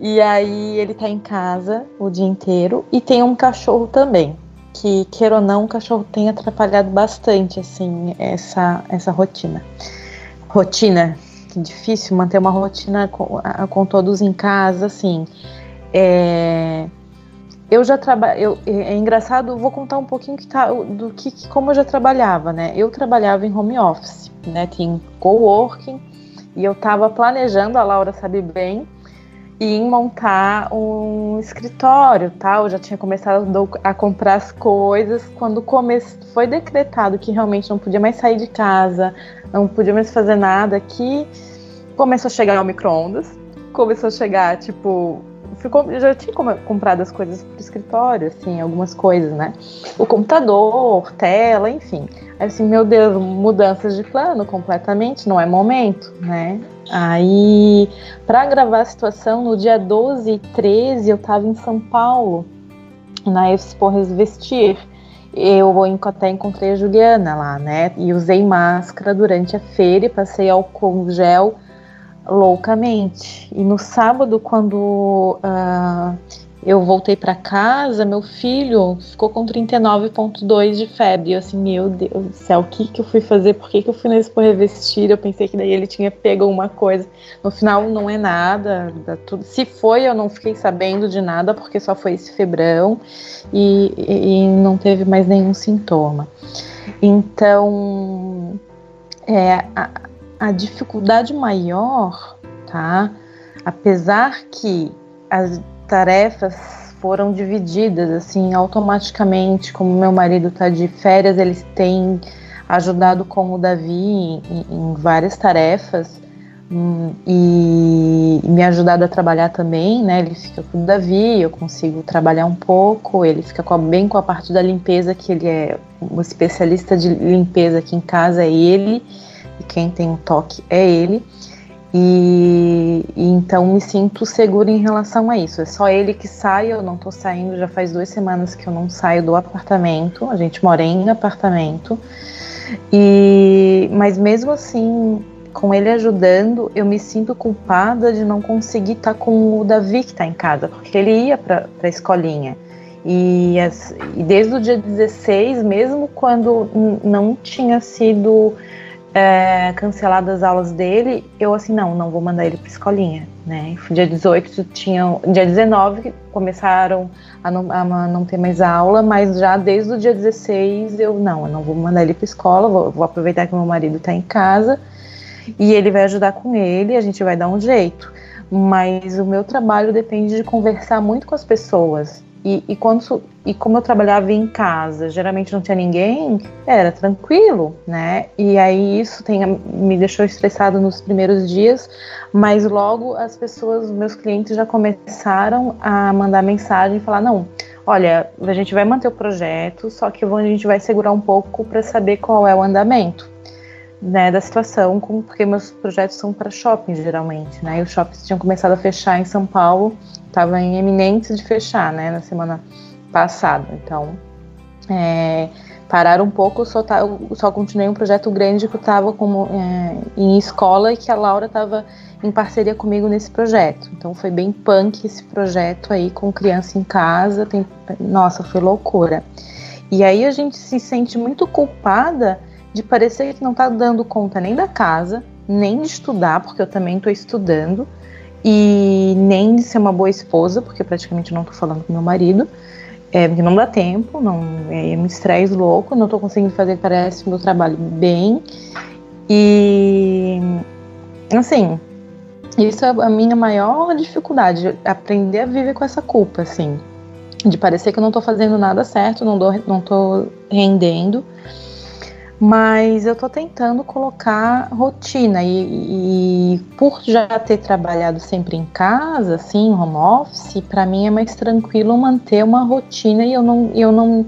Speaker 4: E aí ele tá em casa o dia inteiro e tem um cachorro também. Que, queira ou não, o cachorro tem atrapalhado bastante, assim, essa, essa rotina. Rotina, que difícil manter uma rotina com, com todos em casa, assim. É, eu já trabalho. É engraçado, vou contar um pouquinho que tá, do que, como eu já trabalhava, né? Eu trabalhava em home office, né? Tinha coworking e eu estava planejando, a Laura sabe bem, em montar um escritório, tá? Eu já tinha começado a comprar as coisas quando come... foi decretado que realmente não podia mais sair de casa, não podia mais fazer nada aqui. Começou a chegar o micro-ondas, começou a chegar, tipo,
Speaker 3: já tinha comprado as coisas pro escritório, assim, algumas coisas, né? O computador, tela, enfim. Aí assim, meu Deus, mudanças de plano completamente, não é momento, né? Aí, para gravar a situação, no dia 12 e 13, eu tava em São Paulo, na Expo Resvestir. Eu até encontrei a Juliana lá, né? E usei máscara durante a feira e passei álcool gel loucamente. E no sábado, quando uh, eu voltei para casa, meu filho ficou com 39,2 de febre. Eu assim, meu Deus do céu, o que, que eu fui fazer? Por que, que eu fui na Expo Revestir? Eu pensei que daí ele tinha pego alguma coisa. No final, não é nada. Tudo. Se foi, eu não fiquei sabendo de nada, porque só foi esse febrão e, e, e não teve mais nenhum sintoma. Então, é, a, a dificuldade maior, tá? Apesar que as tarefas foram divididas assim automaticamente, como meu marido está de férias, eles têm ajudado com o Davi em, em várias tarefas hum, e me ajudado a trabalhar também, né? Ele fica com o Davi, eu consigo trabalhar um pouco, ele fica com a, bem com a parte da limpeza, que ele é um especialista de limpeza aqui em casa, é ele e quem tem um toque é ele. E, e, então me sinto segura em relação a isso. É só ele que sai, eu não tô saindo, já faz duas semanas que eu não saio do apartamento. A gente mora em apartamento. E mas mesmo assim, com ele ajudando, eu me sinto culpada de não conseguir estar tá com o Davi que está em casa, porque ele ia para a escolinha. E, as, e desde o dia 16, mesmo quando não tinha sido é, canceladas as aulas dele, eu assim, não, não vou mandar ele para escolinha, né? Dia 18 tinham, dia 19 começaram a não, a não ter mais aula, mas já desde o dia 16 eu não, eu não vou mandar ele para escola, vou, vou aproveitar que meu marido está em casa e ele vai ajudar com ele, a gente vai dar um jeito. Mas o meu trabalho depende de conversar muito com as pessoas, e, e, quando, e como eu trabalhava em casa, geralmente não tinha ninguém, era tranquilo, né? E aí isso tem, me deixou estressado nos primeiros dias, mas logo as pessoas, meus clientes já começaram a mandar mensagem e falar: não, olha, a gente vai manter o projeto, só que a gente vai segurar um pouco para saber qual é o andamento. Né, da situação, porque meus projetos são para shopping geralmente, né? E os shoppings tinham começado a fechar em São Paulo estava em eminência de fechar, né, na semana passada. Então, é, pararam um pouco, só, tá, só continuei um projeto grande que eu estava é, em escola e que a Laura estava em parceria comigo nesse projeto. Então foi bem punk esse projeto aí com criança em casa. Tem, nossa, foi loucura. E aí a gente se sente muito culpada de parecer que não está dando conta nem da casa, nem de estudar, porque eu também estou estudando, e nem de ser uma boa esposa, porque praticamente não tô falando com meu marido, é, porque não dá tempo, não é, um estresse louco, não tô conseguindo fazer, parece, meu trabalho bem. E, assim, isso é a minha maior dificuldade, aprender a viver com essa culpa, assim, de parecer que eu não tô fazendo nada certo, não, dou, não tô rendendo. Mas eu tô tentando colocar rotina e, e por já ter trabalhado sempre em casa, assim, home office, para mim é mais tranquilo manter uma rotina e eu não, eu não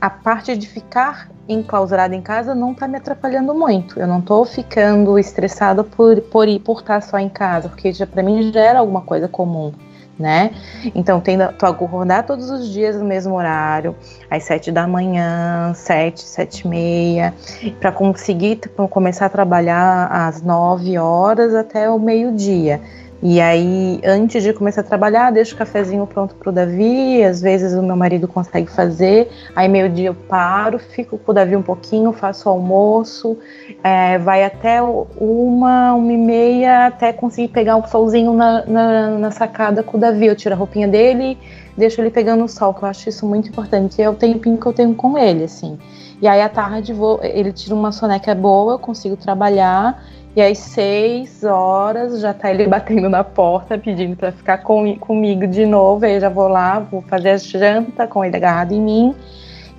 Speaker 3: a parte de ficar enclausurada em casa não tá me atrapalhando muito. Eu não tô ficando estressada por, por, por estar só em casa, porque já para mim já era alguma coisa comum né? Então, tendo, tu acordar todos os dias no mesmo horário, às sete da manhã, sete, sete e meia, para conseguir tipo, começar a trabalhar às nove horas até o meio-dia. E aí, antes de começar a trabalhar, deixo o cafezinho pronto para o Davi. Às vezes o meu marido consegue fazer. Aí, meio-dia, eu paro, fico com o Davi um pouquinho, faço o almoço. É, vai até uma, uma e meia, até conseguir pegar um solzinho na, na, na, sacada com o Davi. Eu tiro a roupinha dele, deixo ele pegando o sol, que eu acho isso muito importante. É o tempinho que eu tenho com ele, assim. E aí, à tarde, vou, ele tira uma soneca boa, eu consigo trabalhar. E às seis horas já tá ele [laughs] batendo na porta pedindo para ficar com, comigo de novo. Aí eu já vou lá, vou fazer a janta com ele agarrado em mim.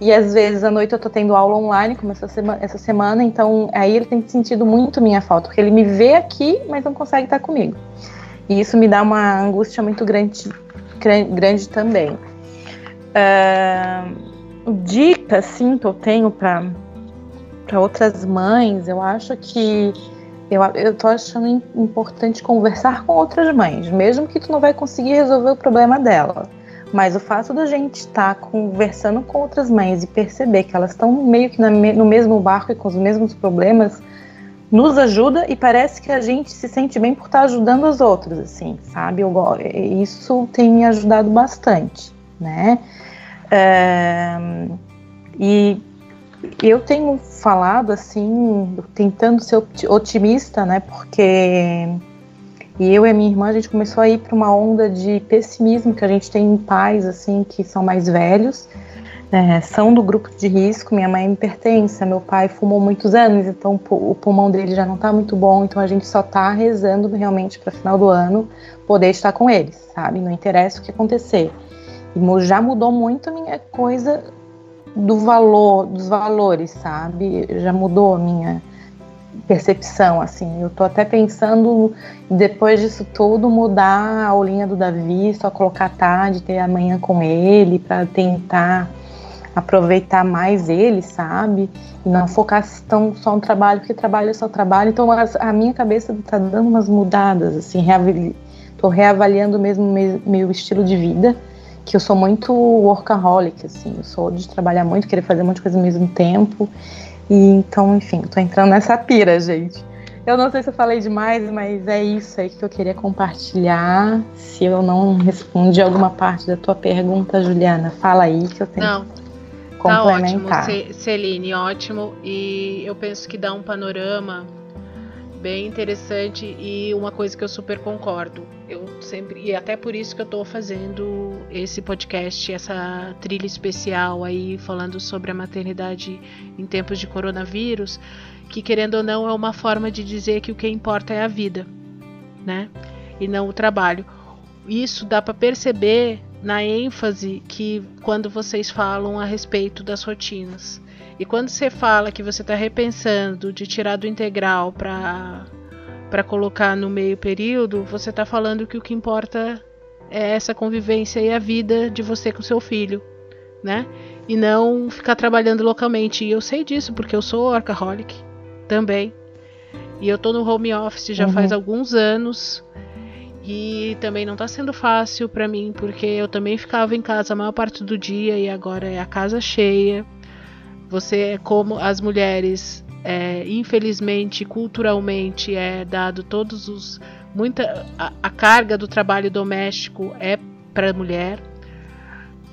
Speaker 3: E às vezes à noite eu tô tendo aula online, como essa semana, essa semana, então aí ele tem sentido muito minha falta, porque ele me vê aqui, mas não consegue estar comigo. E isso me dá uma angústia muito grande grande também. Uh, dica, sim, que eu tenho para outras mães, eu acho que eu, eu tô achando importante conversar com outras mães, mesmo que tu não vai conseguir resolver o problema dela. Mas o fato da gente estar tá conversando com outras mães e perceber que elas estão meio que na, no mesmo barco e com os mesmos problemas nos ajuda e parece que a gente se sente bem por estar tá ajudando as outras, assim, sabe? Eu, isso tem me ajudado bastante, né? É, e eu tenho falado assim, tentando ser otimista, né? Porque e eu e a minha irmã a gente começou a ir para uma onda de pessimismo que a gente tem em pais assim que são mais velhos, é, são do grupo de risco. Minha mãe é hipertensa, meu pai fumou muitos anos, então o pulmão dele já não está muito bom, então a gente só está rezando realmente para final do ano poder estar com eles, sabe? Não interessa o que acontecer. Já mudou muito a minha coisa do valor, dos valores, sabe? Já mudou a minha percepção, assim. Eu tô até pensando, depois disso tudo, mudar a aulinha do Davi, só colocar tarde, ter amanhã com ele, para tentar aproveitar mais ele, sabe? E não focar tão só no trabalho, porque trabalho é só trabalho. Então a, minha cabeça tá dando umas mudadas, assim, reavali, tô reavaliando mesmo meu estilo de vida que eu sou muito workaholic, assim, eu sou de trabalhar muito, querer fazer muita coisa ao mesmo tempo. E então, enfim, tô entrando nessa pira, gente. Eu não sei se eu falei demais, mas é isso aí que eu queria compartilhar. Se eu não respondi alguma parte da tua pergunta, Juliana, fala aí que eu tenho não. que complementar.
Speaker 1: Tá ótimo, Celine, ótimo. E eu penso que dá um panorama bem interessante e uma coisa que eu super concordo. Eu sempre e até por isso que eu estou fazendo esse podcast, essa trilha especial aí falando sobre a maternidade em tempos de coronavírus, que querendo ou não é uma forma de dizer que o que importa é a vida, né? E não o trabalho. Isso dá para perceber na ênfase que quando vocês falam a respeito das rotinas. E quando você fala que você está repensando de tirar do integral para para colocar no meio período, você está falando que o que importa é essa convivência e a vida de você com seu filho, né? E não ficar trabalhando localmente. E eu sei disso porque eu sou workaholic também. E eu tô no home office já uhum. faz alguns anos. E também não tá sendo fácil para mim, porque eu também ficava em casa a maior parte do dia e agora é a casa cheia. Você, é como as mulheres, é, infelizmente, culturalmente, é dado todos os. Muita, a, a carga do trabalho doméstico é para a mulher.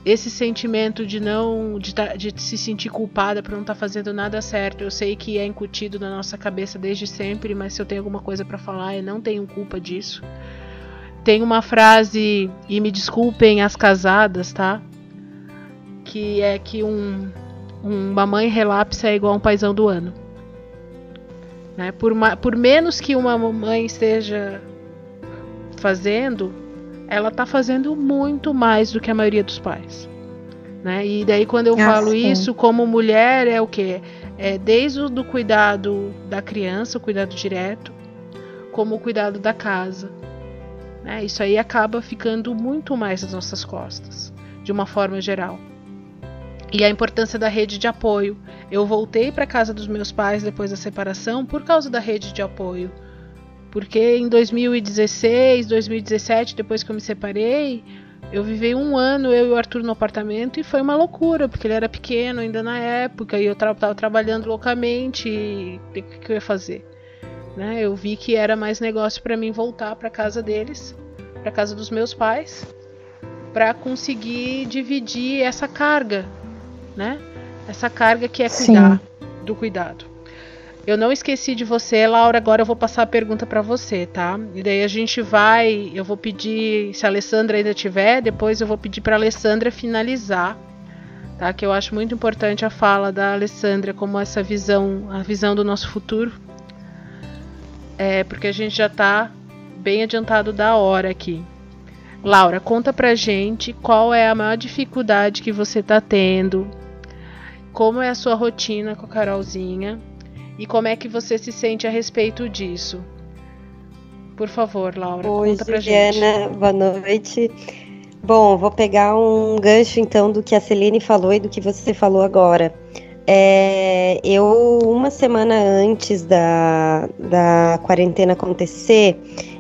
Speaker 1: Esse sentimento de não de, tá, de se sentir culpada por não estar tá fazendo nada certo, eu sei que é incutido na nossa cabeça desde sempre, mas se eu tenho alguma coisa para falar, eu não tenho culpa disso. Tem uma frase, e me desculpem as casadas, tá? Que é que um, uma mãe relapsa é igual a um paizão do ano. Né? Por, uma, por menos que uma mãe esteja fazendo, ela está fazendo muito mais do que a maioria dos pais. Né? E daí quando eu ah, falo sim. isso como mulher é o que é desde o do cuidado da criança, o cuidado direto, como o cuidado da casa. Né? Isso aí acaba ficando muito mais nas nossas costas, de uma forma geral e a importância da rede de apoio. Eu voltei para casa dos meus pais depois da separação por causa da rede de apoio. Porque em 2016, 2017, depois que eu me separei, eu vivi um ano, eu e o Arthur no apartamento, e foi uma loucura, porque ele era pequeno ainda na época, e eu estava tra trabalhando loucamente, e o que, que, eu ia fazer? Né? Eu vi que era mais negócio para mim voltar para casa deles, para casa dos meus pais, para conseguir dividir essa carga né? Essa carga que é cuidar Sim. do cuidado. Eu não esqueci de você, Laura. Agora eu vou passar a pergunta para você, tá? E daí a gente vai. Eu vou pedir, se a Alessandra ainda tiver, depois eu vou pedir para Alessandra finalizar, tá? Que eu acho muito importante a fala da Alessandra como essa visão, a visão do nosso futuro. É porque a gente já está bem adiantado da hora aqui. Laura, conta pra gente qual é a maior dificuldade que você está tendo como é a sua rotina com a Carolzinha e como é que você se sente a respeito disso. Por favor, Laura,
Speaker 2: Oi,
Speaker 1: conta
Speaker 2: pra Juliana, gente. boa noite. Bom, vou pegar um gancho então do que a Celine falou e do que você falou agora. É, eu, uma semana antes da, da quarentena acontecer,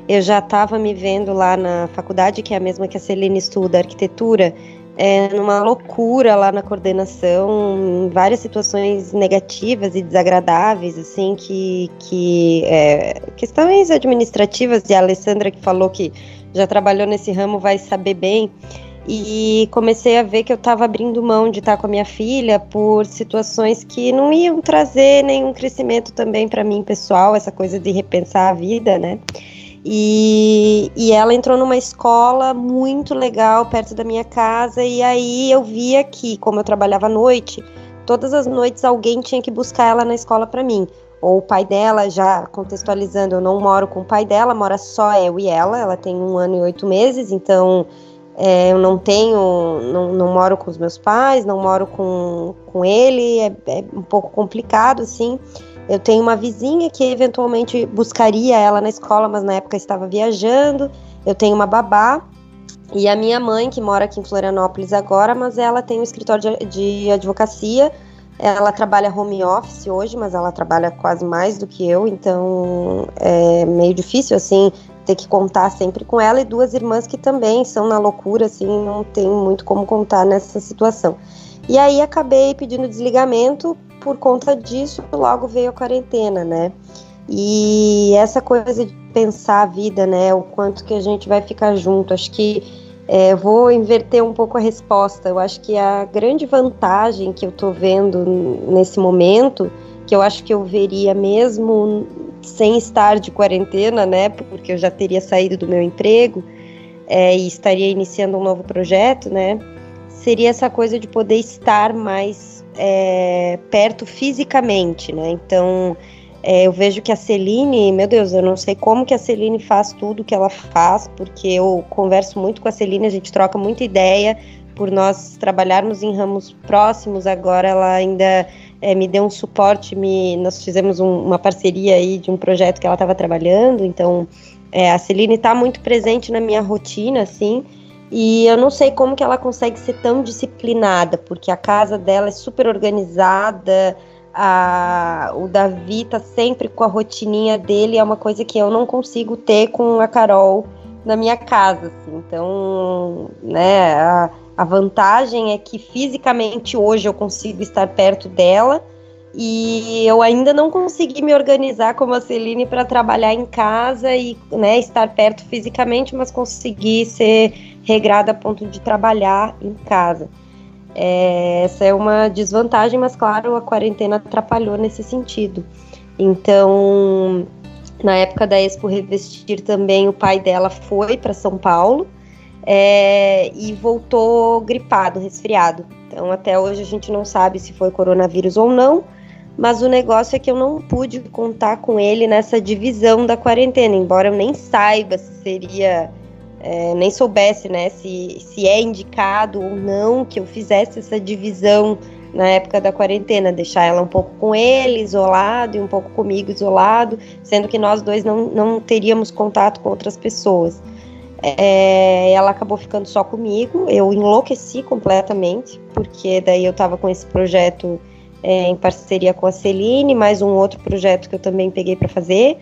Speaker 2: eu já estava me vendo lá na faculdade, que é a mesma que a Celine estuda, arquitetura, é, numa loucura lá na coordenação, em várias situações negativas e desagradáveis, assim, que, que é, questões administrativas, e a Alessandra que falou que já trabalhou nesse ramo vai saber bem. E comecei a ver que eu estava abrindo mão de estar com a minha filha por situações que não iam trazer nenhum crescimento também para mim pessoal, essa coisa de repensar a vida, né? E, e ela entrou numa escola muito legal perto da minha casa, e aí eu via que, como eu trabalhava à noite, todas as noites alguém tinha que buscar ela na escola para mim. Ou o pai dela, já contextualizando, eu não moro com o pai dela, mora só eu e ela, ela tem um ano e oito meses, então é, eu não tenho, não, não, moro com os meus pais, não moro com, com ele, é, é um pouco complicado, assim. Eu tenho uma vizinha que eventualmente buscaria ela na escola, mas na época estava viajando. Eu tenho uma babá e a minha mãe, que mora aqui em Florianópolis agora, mas ela tem um escritório de, advocacia. Ela trabalha home office hoje, mas ela trabalha quase mais do que eu, então é meio difícil assim ter que contar sempre com ela e duas irmãs que também são na loucura, assim, não tem muito como contar nessa situação. E aí acabei pedindo desligamento por conta disso, logo veio a quarentena, né? E essa coisa de pensar a vida, né? O quanto que a gente vai ficar junto. Acho que é, vou inverter um pouco a resposta. Eu acho que a grande vantagem que eu tô vendo nesse momento, que eu acho que eu veria mesmo sem estar de quarentena, né? Porque eu já teria saído do meu emprego é, e estaria iniciando um novo projeto, né? Seria essa coisa de poder estar mais é, perto fisicamente, né? Então, é, eu vejo que a Celine, meu Deus, eu não sei como que a Celine faz tudo que ela faz, porque eu converso muito com a Celine, a gente troca muita ideia, por nós trabalharmos em ramos próximos, agora ela ainda é, me deu um suporte, me, nós fizemos um, uma parceria aí de um projeto que ela estava trabalhando, então é, a Celine está muito presente na minha rotina, assim, e eu não sei como que ela consegue ser tão disciplinada, porque a casa dela é super organizada, a, o Davi tá sempre com a rotininha dele, é uma coisa que eu não consigo ter com a Carol na minha casa, assim. Então, né, a, a vantagem é que fisicamente hoje eu consigo estar perto dela, e eu ainda não consegui me organizar como a Celine para trabalhar em casa e né, estar perto fisicamente, mas conseguir ser regrada a ponto de trabalhar em casa. É, essa é uma desvantagem, mas claro, a quarentena atrapalhou nesse sentido. Então, na época da Expo Revestir também, o pai dela foi para São Paulo é, e voltou gripado, resfriado. Então, até hoje a gente não sabe se foi coronavírus ou não, mas o negócio é que eu não pude contar com ele nessa divisão da quarentena, embora eu nem saiba se seria, é, nem soubesse, né, se, se é indicado ou não que eu fizesse essa divisão na época da quarentena, deixar ela um pouco com ele, isolado, e um pouco comigo, isolado, sendo que nós dois não, não teríamos contato com outras pessoas. É, ela acabou ficando só comigo, eu enlouqueci completamente, porque daí eu estava com esse projeto é, em parceria com a Celine, mais um outro projeto que eu também peguei para fazer.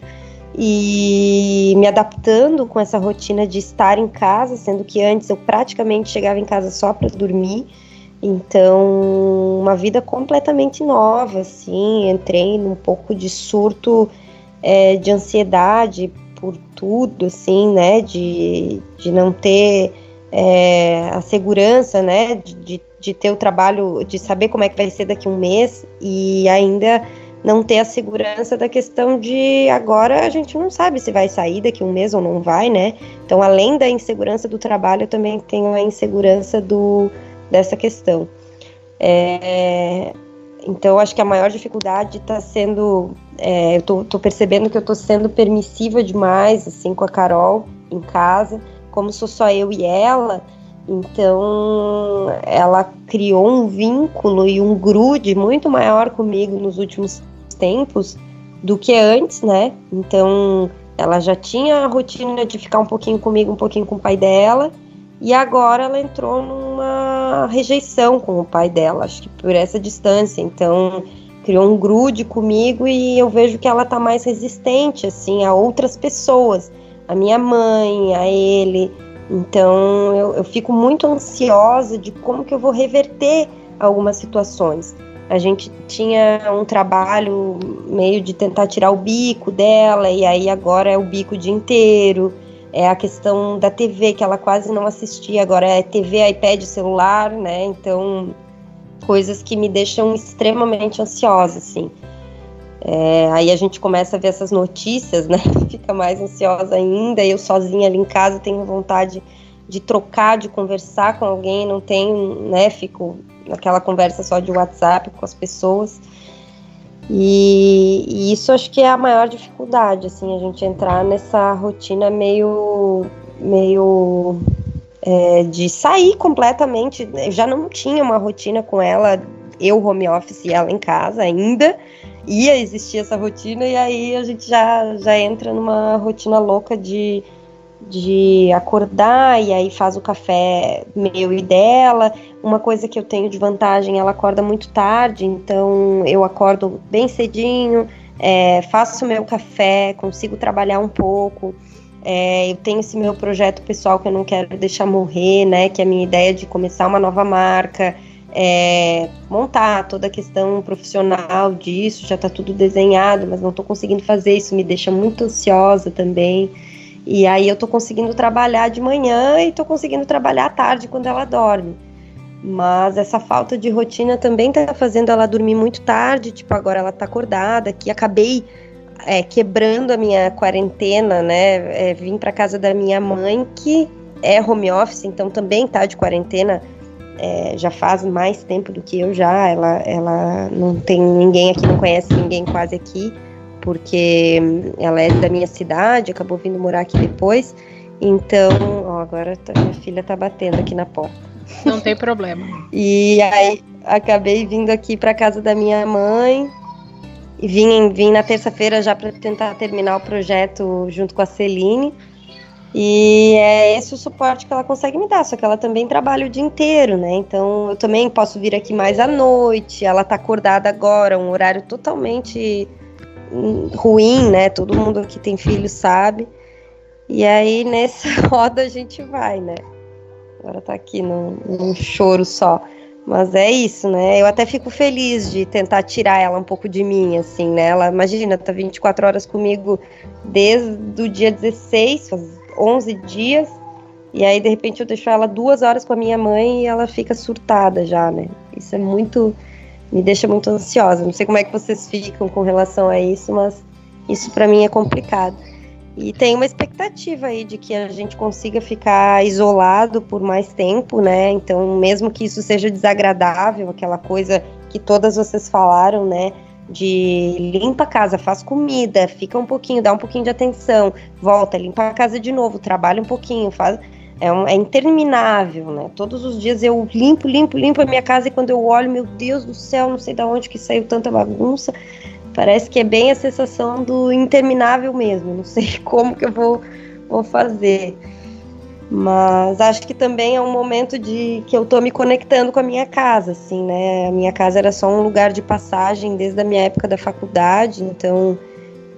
Speaker 2: E me adaptando com essa rotina de estar em casa, sendo que antes eu praticamente chegava em casa só para dormir. Então, uma vida completamente nova, assim. Entrei num pouco de surto é, de ansiedade por tudo, assim, né? De, de não ter é, a segurança, né? De, de de ter o trabalho, de saber como é que vai ser daqui um mês e ainda não ter a segurança da questão de agora a gente não sabe se vai sair daqui um mês ou não vai, né? Então, além da insegurança do trabalho, eu também tenho a insegurança do, dessa questão. É, então, acho que a maior dificuldade está sendo. É, eu tô, tô, percebendo que eu tô sendo permissiva demais, assim, com a Carol em casa. Como sou só eu e ela, então, ela criou um vínculo e um grude muito maior comigo nos últimos tempos do que antes, né? Então, ela já tinha a rotina de ficar um pouquinho comigo, um pouquinho com o pai dela. E agora ela entrou numa rejeição com o pai dela, acho que por essa distância. Então, criou um grude comigo e eu vejo que ela tá mais resistente, assim, a outras pessoas. A minha mãe, a ele. Então, eu, eu fico muito ansiosa de como que eu vou reverter algumas situações. A gente tinha um trabalho meio de tentar tirar o bico dela, e aí agora é o bico o dia inteiro é a questão da TV, que ela quase não assistia, agora é TV, iPad, celular, né? Então, coisas que me deixam extremamente ansiosa, assim. É, aí a gente começa a ver essas notícias, né? [laughs] Fica mais ansiosa ainda. Eu sozinha ali em casa tenho vontade de trocar, de conversar com alguém, não tenho, né? Fico naquela conversa só de WhatsApp com as pessoas. E, e, isso acho que é a maior dificuldade, assim, a gente entrar nessa rotina meio, meio é, de sair completamente. Eu já não tinha uma rotina com ela, eu home office e ela em casa ainda. Ia existir essa rotina e aí a gente já, já entra numa rotina louca de de acordar e aí faz o café meu e dela. Uma coisa que eu tenho de vantagem, ela acorda muito tarde, então eu acordo bem cedinho, é, faço meu café, consigo trabalhar um pouco. É, eu tenho esse meu projeto pessoal que eu não quero deixar morrer, né? Que é a minha ideia de começar uma nova marca, é, montar toda a questão profissional disso, já está tudo desenhado, mas não estou conseguindo fazer isso, me deixa muito ansiosa também. E aí eu tô conseguindo trabalhar de manhã e tô conseguindo trabalhar à tarde quando ela dorme. Mas essa falta de rotina também tá fazendo ela dormir muito tarde, tipo, agora ela tá acordada, que acabei é, quebrando a minha quarentena, né? É, vim para casa da minha mãe, que é home office, então também tá de quarentena, é, já faz mais tempo do que eu já. Ela, ela não tem ninguém aqui, não conhece ninguém quase aqui porque ela é da minha cidade, acabou vindo morar aqui depois. Então, ó, agora tá, minha filha tá batendo aqui na porta.
Speaker 1: Não tem problema.
Speaker 2: e aí acabei vindo aqui para casa da minha mãe e vim, vim na terça-feira já para tentar terminar o projeto junto com a Celine. E é esse o suporte que ela consegue me dar, só que ela também trabalha o dia inteiro, né? Então eu também posso vir aqui mais à noite. Ela tá acordada agora, um horário totalmente ruim, né? Todo mundo que tem filho sabe. E aí [laughs] nessa roda a gente vai, né? Agora tá aqui num, num choro só. Mas é isso, né? Eu até fico feliz de tentar tirar ela um pouco de mim, assim, né? Ela, imagina, tá 24 horas comigo desde o dia 16, faz 11 dias. E aí, de repente, eu deixo ela duas horas com a minha mãe e ela fica surtada já, né? Isso é muito me deixa muito ansiosa. Não sei como é que vocês ficam com relação a isso, mas isso para mim é complicado. E tem uma expectativa aí de que a gente consiga ficar isolado por mais tempo, né? Então, mesmo que isso seja desagradável, aquela coisa que todas vocês falaram, né? De limpa a casa, faz comida, fica um pouquinho, dá um pouquinho de atenção, volta, limpa a casa de novo, trabalha um pouquinho, faz é, um, é, interminável, né? Todos os dias eu limpo, limpo, limpo a minha casa e quando eu olho, meu Deus do céu, não sei de onde que saiu tanta bagunça. Parece que é bem a sensação do interminável mesmo. Não sei [laughs] como que eu vou, vou fazer. Mas acho que também é um momento de que eu tô me conectando com a minha casa, assim, né? A minha casa era só um lugar de passagem desde a minha época da faculdade, então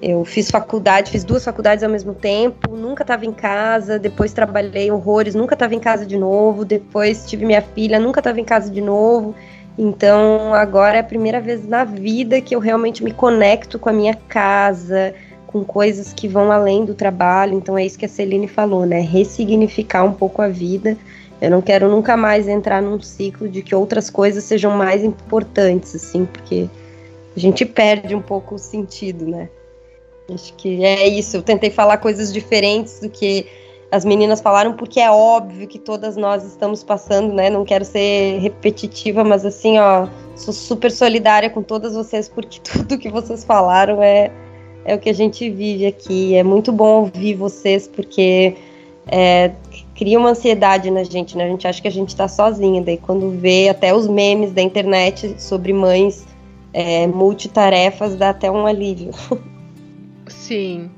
Speaker 2: eu fiz faculdade, fiz duas faculdades ao mesmo tempo, nunca estava em casa, depois trabalhei horrores, nunca estava em casa de novo, depois tive minha filha, nunca estava em casa de novo. Então agora é a primeira vez na vida que eu realmente me conecto com a minha casa, com coisas que vão além do trabalho. Então é isso que a Celine falou, né? Ressignificar um pouco a vida. Eu não quero nunca mais entrar num ciclo de que outras coisas sejam mais importantes, assim, porque a gente perde um pouco o sentido, né? Acho que é isso. Eu tentei falar coisas diferentes do que as meninas falaram, porque é óbvio que todas nós estamos passando, né? Não quero ser repetitiva, mas assim, ó, sou super solidária com todas vocês, porque [laughs] tudo que vocês falaram é, é o que a gente vive aqui. É muito bom ouvir vocês, porque é, cria uma ansiedade na gente, né? A gente acha que a gente tá sozinha, daí quando vê até os memes da internet sobre mães é, multitarefas, dá até um alívio. [laughs]
Speaker 1: Sim.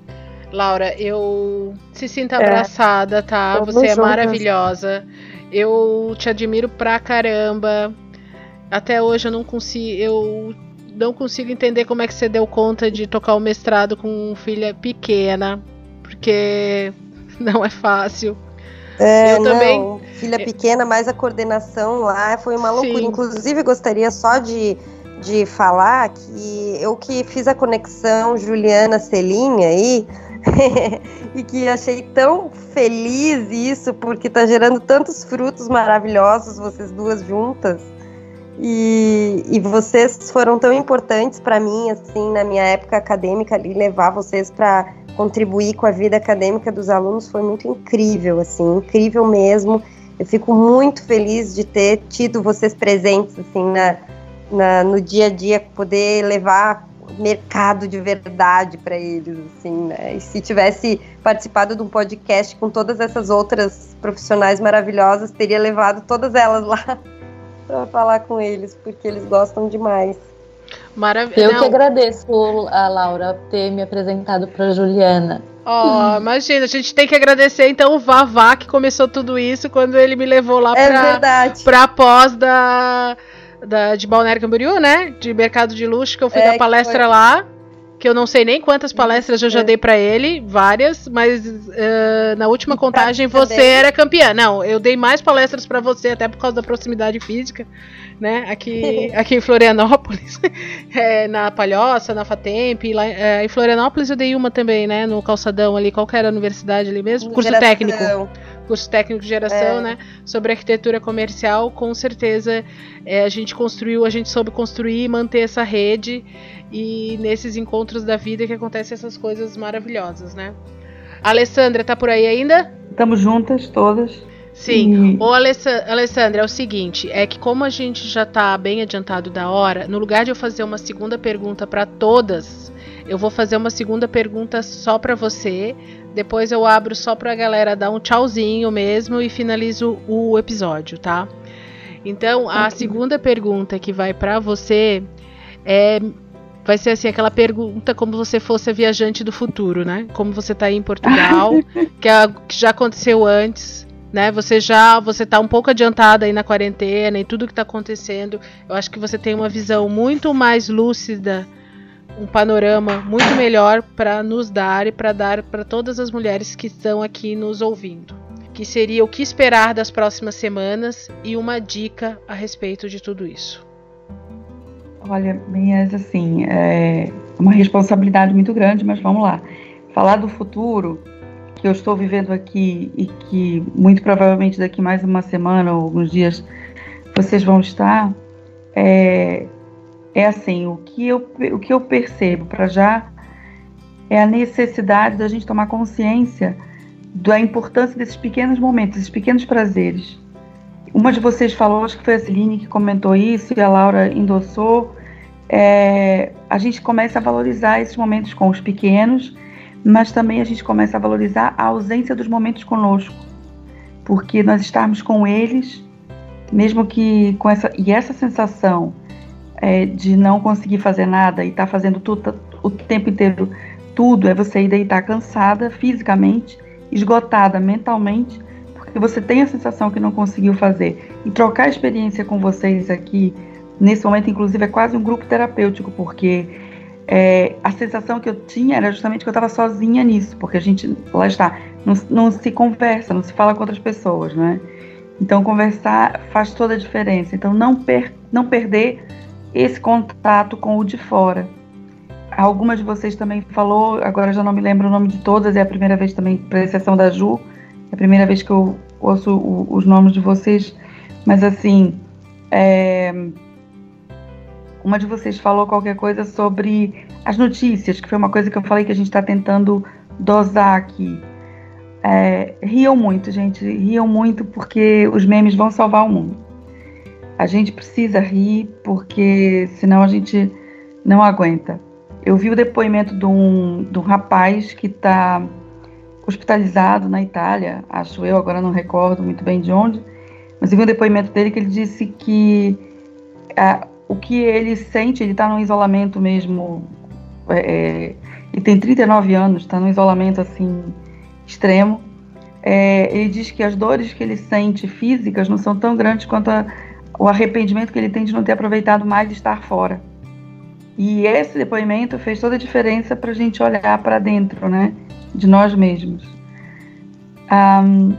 Speaker 1: Laura, eu se sinta abraçada, tá? Você é
Speaker 4: juntas.
Speaker 1: maravilhosa. Eu te admiro pra caramba. Até hoje eu não consigo, eu não consigo entender como é que você deu conta de tocar o mestrado com filha pequena, porque [laughs] não é fácil.
Speaker 2: É,
Speaker 1: Eu também-
Speaker 2: não, filha pequena, mas a coordenação lá foi uma loucura.
Speaker 1: Sim.
Speaker 2: Inclusive, gostaria só de, de falar que eu que fiz a conexão Juliana Celinha aí, [laughs] e que achei tão feliz isso, porque tá gerando tantos frutos maravilhosos, vocês duas juntas. E, e vocês foram tão importantes para mim, assim, na minha época acadêmica ali, levar vocês para contribuir com a vida acadêmica dos alunos foi muito incrível, assim, incrível mesmo. Eu fico muito feliz de ter tido vocês presentes, assim, na, na- no dia a dia, poder levar mercado de verdade para eles, assim, né? E se tivesse participado de um podcast com todas essas outras profissionais maravilhosas, teria levado todas elas lá para falar com eles, porque eles gostam demais.
Speaker 1: Maravilha.
Speaker 3: Eu que agradeço a Laura ter me apresentado para Juliana.
Speaker 1: Ó, imagina, a gente tem que agradecer então o Vavá que começou tudo isso quando ele me levou lá
Speaker 2: É
Speaker 1: pra,
Speaker 2: verdade.
Speaker 1: pra pós da, da, de Balneário Camboriú, né? De mercado de luxo, que eu fui
Speaker 2: É,
Speaker 1: dar palestra
Speaker 2: foi.
Speaker 1: lá. Que eu não sei nem quantas palestras eu já
Speaker 2: é.
Speaker 1: dei pra ele, várias, mas eh, na última
Speaker 2: pra
Speaker 1: contagem você era campeã. Não, eu dei mais palestras pra você, até por causa da proximidade física, né? Aqui, [laughs] aqui em Florianópolis, é, [laughs] na Palhoça, na Fatemp, lá eh, em Florianópolis eu dei uma também, né? No calçadão ali, qual que era a universidade ali mesmo? Curso técnico curso técnico de geração,
Speaker 2: É.
Speaker 1: né? Sobre arquitetura comercial, com certeza é, a gente construiu, a gente soube construir e manter essa rede e nesses encontros da vida que acontecem essas coisas maravilhosas, né? A Alessandra tá por aí ainda?
Speaker 6: Estamos juntas todas.
Speaker 1: Sim.
Speaker 6: E-
Speaker 1: Ô, Alessa- Alessandra, é o seguinte, é que como a gente já tá bem adiantado da hora, no lugar de eu fazer uma segunda pergunta para todas, eu vou fazer uma segunda pergunta só para você. Depois eu abro só pra galera dar um tchauzinho mesmo e finalizo o episódio, tá? Então, a segunda pergunta que vai para você é vai ser assim aquela pergunta como você fosse a viajante do futuro, né? Como você tá aí em Portugal, [laughs] que, é que já aconteceu antes, né? Você já você tá um pouco adiantada aí na quarentena e tudo que tá acontecendo. Eu acho que você tem uma visão muito mais lúcida, um panorama muito melhor para nos dar e para dar para todas as mulheres que estão aqui nos ouvindo. Que seria o que esperar das próximas semanas e uma dica a respeito de tudo isso.
Speaker 6: Olha, minhas assim, é uma responsabilidade muito grande, mas vamos lá. Falar do futuro que eu estou vivendo aqui e que muito provavelmente daqui mais uma semana ou alguns dias vocês vão estar, é, é assim, o que eu, o que eu percebo para já é a necessidade da gente tomar consciência da importância desses pequenos momentos, esses pequenos prazeres. Uma de vocês falou, acho que foi a Celine que comentou isso e a Laura endossou. É, a gente começa a valorizar esses momentos com os pequenos, mas também a gente começa a valorizar a ausência dos momentos conosco, porque nós estarmos com eles, mesmo que com essa e essa sensação é, de não conseguir fazer nada e estar fazendo tudo o tempo inteiro tudo é você ir deitar cansada fisicamente, esgotada mentalmente, porque você tem a sensação que não conseguiu fazer. E trocar a experiência com vocês aqui, nesse momento, inclusive, é quase um grupo terapêutico, porque é, a sensação que eu tinha era justamente que eu estava sozinha nisso, porque a gente, lá está, não, não se conversa, não se fala com outras pessoas, né? Então, conversar faz toda a diferença. Então, não, per, não perder esse contato com o de fora. Algumas de vocês também falou, agora já não me lembro o nome de todas, é a primeira vez também, para exceção da Ju, é a primeira vez que eu ouço o, os nomes de vocês, mas assim, é, uma de vocês falou qualquer coisa sobre as notícias, que foi uma coisa que eu falei que a gente está tentando dosar aqui. É, riam muito, gente, riam muito porque os memes vão salvar o mundo. A gente precisa rir porque senão a gente não aguenta. Eu vi o depoimento de um, de um rapaz que está hospitalizado na Itália, acho eu, agora não recordo muito bem de onde, mas eu vi o depoimento dele que ele disse que o que ele sente, ele está num isolamento mesmo, é, ele tem 39 anos, está no isolamento assim extremo. É, ele diz que as dores que ele sente físicas não são tão grandes quanto a, o arrependimento que ele tem de não ter aproveitado mais de estar fora. E esse depoimento fez toda a diferença para a gente olhar para dentro, né, de nós mesmos. Um,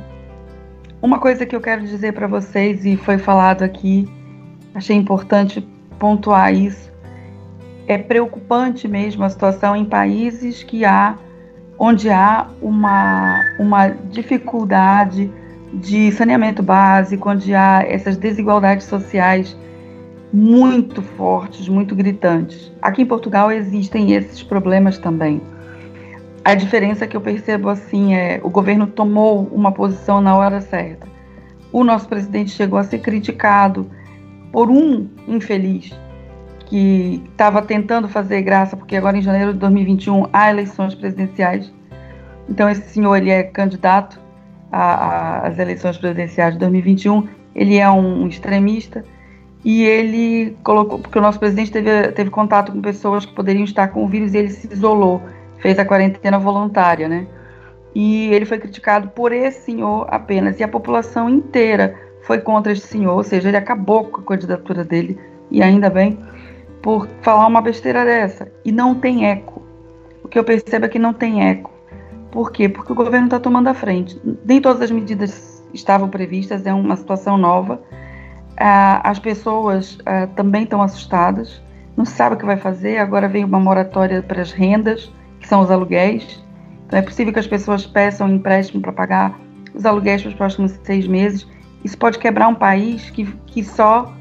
Speaker 6: uma coisa que eu quero dizer para vocês e foi falado aqui, achei importante pontuar isso. É preocupante mesmo a situação em países que há onde há uma, uma dificuldade de saneamento básico, onde há essas desigualdades sociais muito fortes, muito gritantes. Aqui em Portugal existem esses problemas também. A diferença que eu percebo assim é o governo tomou uma posição na hora certa. O nosso presidente chegou a ser criticado por um infeliz que estava tentando fazer graça, porque agora em janeiro de 2021 há eleições presidenciais. Então esse senhor ele é candidato às eleições presidenciais de 2021. Ele é um extremista e ele colocou, porque o nosso presidente teve, teve contato com pessoas que poderiam estar com o vírus e ele se isolou, fez a quarentena voluntária, né? E ele foi criticado por esse senhor apenas, e a população inteira foi contra esse senhor, ou seja, ele acabou com a candidatura dele, e ainda bem por falar uma besteira dessa. E não tem eco. O que eu percebo é que não tem eco. Por quê? Porque o governo está tomando a frente. Nem todas as medidas estavam previstas, é uma situação nova. Ah, as pessoas ah, também estão assustadas, não sabe o que vai fazer. Agora vem uma moratória para as rendas, que são os aluguéis. Então é possível que as pessoas peçam empréstimo para pagar os aluguéis para os próximos seis meses. Isso pode quebrar um país que, que só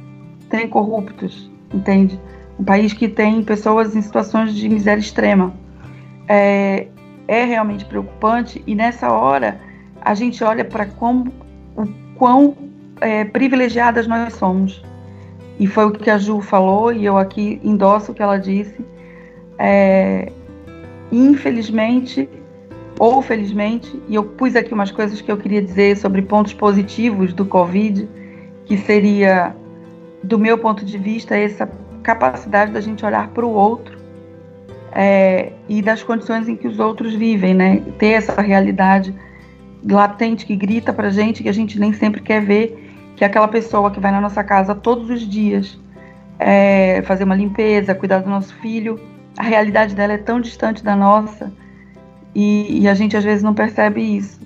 Speaker 6: tem corruptos, entende? um país que tem pessoas em situações de miséria extrema. É, é realmente preocupante e nessa hora a gente olha para como o quão é, privilegiadas nós somos. E foi o que a Ju falou e eu aqui endosso o que ela disse. É, infelizmente ou felizmente, e eu pus aqui umas coisas que eu queria dizer sobre pontos positivos do Covid, que seria, do meu ponto de vista, essa capacidade da gente olhar para o outro é, e das condições em que os outros vivem, né? Ter essa realidade latente que grita para gente que a gente nem sempre quer ver, que é aquela pessoa que vai na nossa casa todos os dias é, fazer uma limpeza, cuidar do nosso filho, a realidade dela é tão distante da nossa e, e a gente às vezes não percebe isso,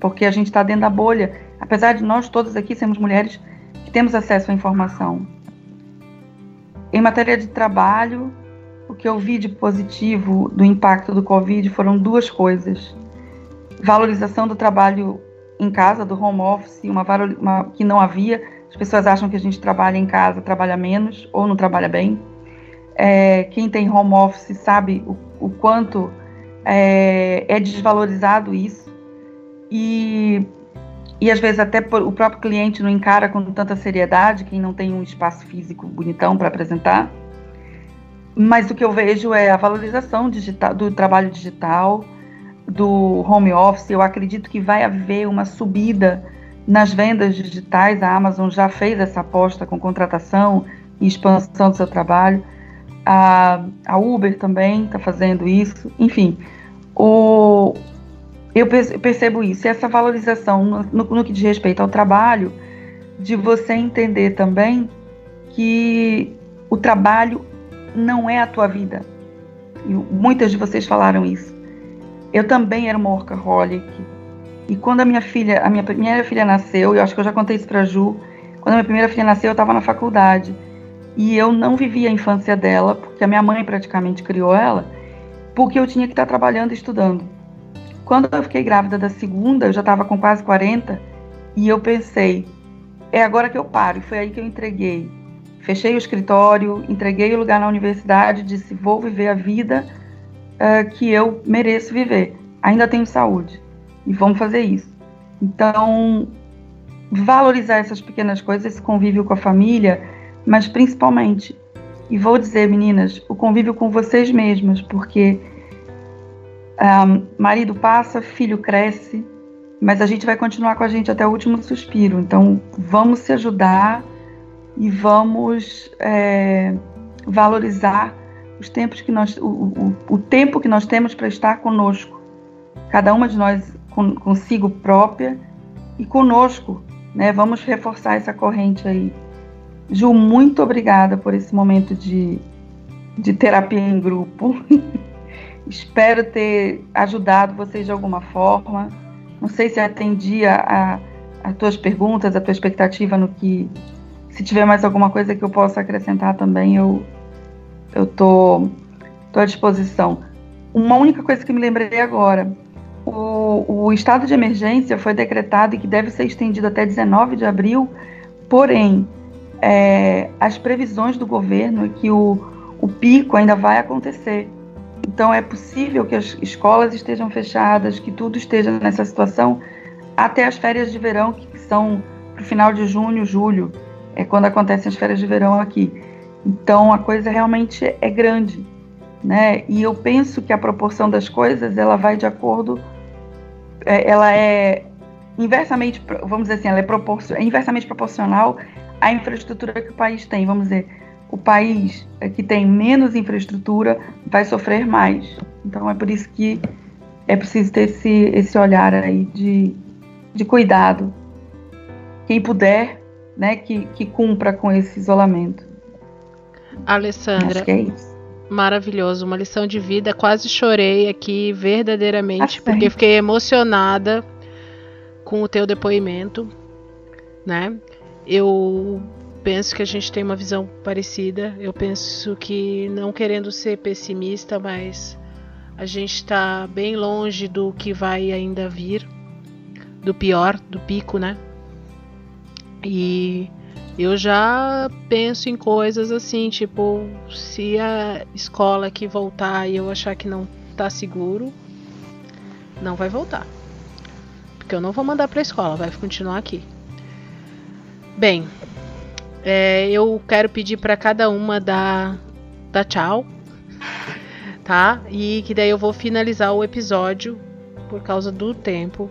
Speaker 6: porque a gente está dentro da bolha, apesar de nós todas aqui sermos mulheres que temos acesso à informação. Em matéria de trabalho, que eu vi de positivo do impacto do Covid foram duas coisas: valorização do trabalho em casa, do home office, uma, uma, que não havia. As pessoas acham que a gente trabalha em casa, trabalha menos ou não trabalha bem. É, quem tem home office sabe o, o quanto é, é, desvalorizado isso. E e às vezes até o próprio cliente não encara com tanta seriedade, quem não tem um espaço físico bonitão para apresentar. Mas o que eu vejo é a valorização digital, do trabalho digital, do home office. Eu acredito que vai haver uma subida nas vendas digitais. A Amazon já fez essa aposta com contratação e expansão do seu trabalho. A, a Uber também está fazendo isso. Enfim, o, eu percebo isso, essa valorização no, no, que diz respeito ao trabalho, de você entender também que o trabalho não é a tua vida. E muitas de vocês falaram isso. Eu também era uma workaholic. E quando a minha filha, a minha primeira filha nasceu, eu acho que eu já contei isso para Ju, quando a minha primeira filha nasceu, eu estava na faculdade. E eu não vivia a infância dela, porque a minha mãe praticamente criou ela, porque eu tinha que estar trabalhando e estudando. Quando eu fiquei grávida da segunda, eu já estava com quase 40, e eu pensei, é agora que eu paro. E foi aí que eu entreguei. Fechei o escritório, entreguei o lugar na universidade, disse, vou viver a vida uh, que eu mereço viver. Ainda tenho saúde. E vamos fazer isso. Então, valorizar essas pequenas coisas, esse convívio com a família, mas principalmente, e vou dizer, meninas, o convívio com vocês mesmas, porque um, marido passa, filho cresce, mas a gente vai continuar com a gente até o último suspiro. Então, vamos se ajudar e vamos é, valorizar os tempos que nós, o, o, o tempo que nós temos para estar conosco, cada uma de nós consigo própria e conosco, né? Vamos reforçar essa corrente aí. Ju, muito obrigada por esse momento de, de terapia em grupo. [laughs] Espero ter ajudado vocês de alguma forma. Não sei se atendia a, as tuas perguntas, a tua expectativa no que. Se tiver mais alguma coisa que eu possa acrescentar também, eu eu tô, tô à disposição. Uma única coisa que me lembrei agora. O, o estado de emergência foi decretado e que deve ser estendido até 19 de abril, porém, é, as previsões do governo é que o, o pico ainda vai acontecer. Então, é possível que as escolas estejam fechadas, que tudo esteja nessa situação até as férias de verão, que são para o final de junho, julho, é quando acontecem as férias de verão aqui. Então, a coisa realmente é grande, né? E eu penso que a proporção das coisas ela vai de acordo, é, ela é inversamente, vamos dizer assim, ela é, proporcion, é inversamente proporcional à infraestrutura que o país tem. Vamos dizer, o país que tem menos infraestrutura vai sofrer mais. Então é por isso que é preciso ter esse, esse olhar aí de, de cuidado. Quem puder, né, que, que cumpra com esse isolamento.
Speaker 1: Alessandra,
Speaker 6: é isso.
Speaker 1: maravilhoso, uma lição de vida. Quase chorei aqui verdadeiramente, porque fiquei emocionada com o teu depoimento, né? Eu penso que a gente tem uma visão parecida. Eu penso que, não querendo ser pessimista, mas a gente está bem longe do que vai ainda vir, do pior, do pico, né? E eu já penso em coisas assim, tipo, se a escola aqui voltar e eu achar que não tá seguro, não vai voltar. Porque eu não vou mandar pra escola, vai continuar aqui. Bem, é, eu quero pedir para cada uma dar, dar tchau, tá? E que daí eu vou finalizar o episódio por causa do tempo.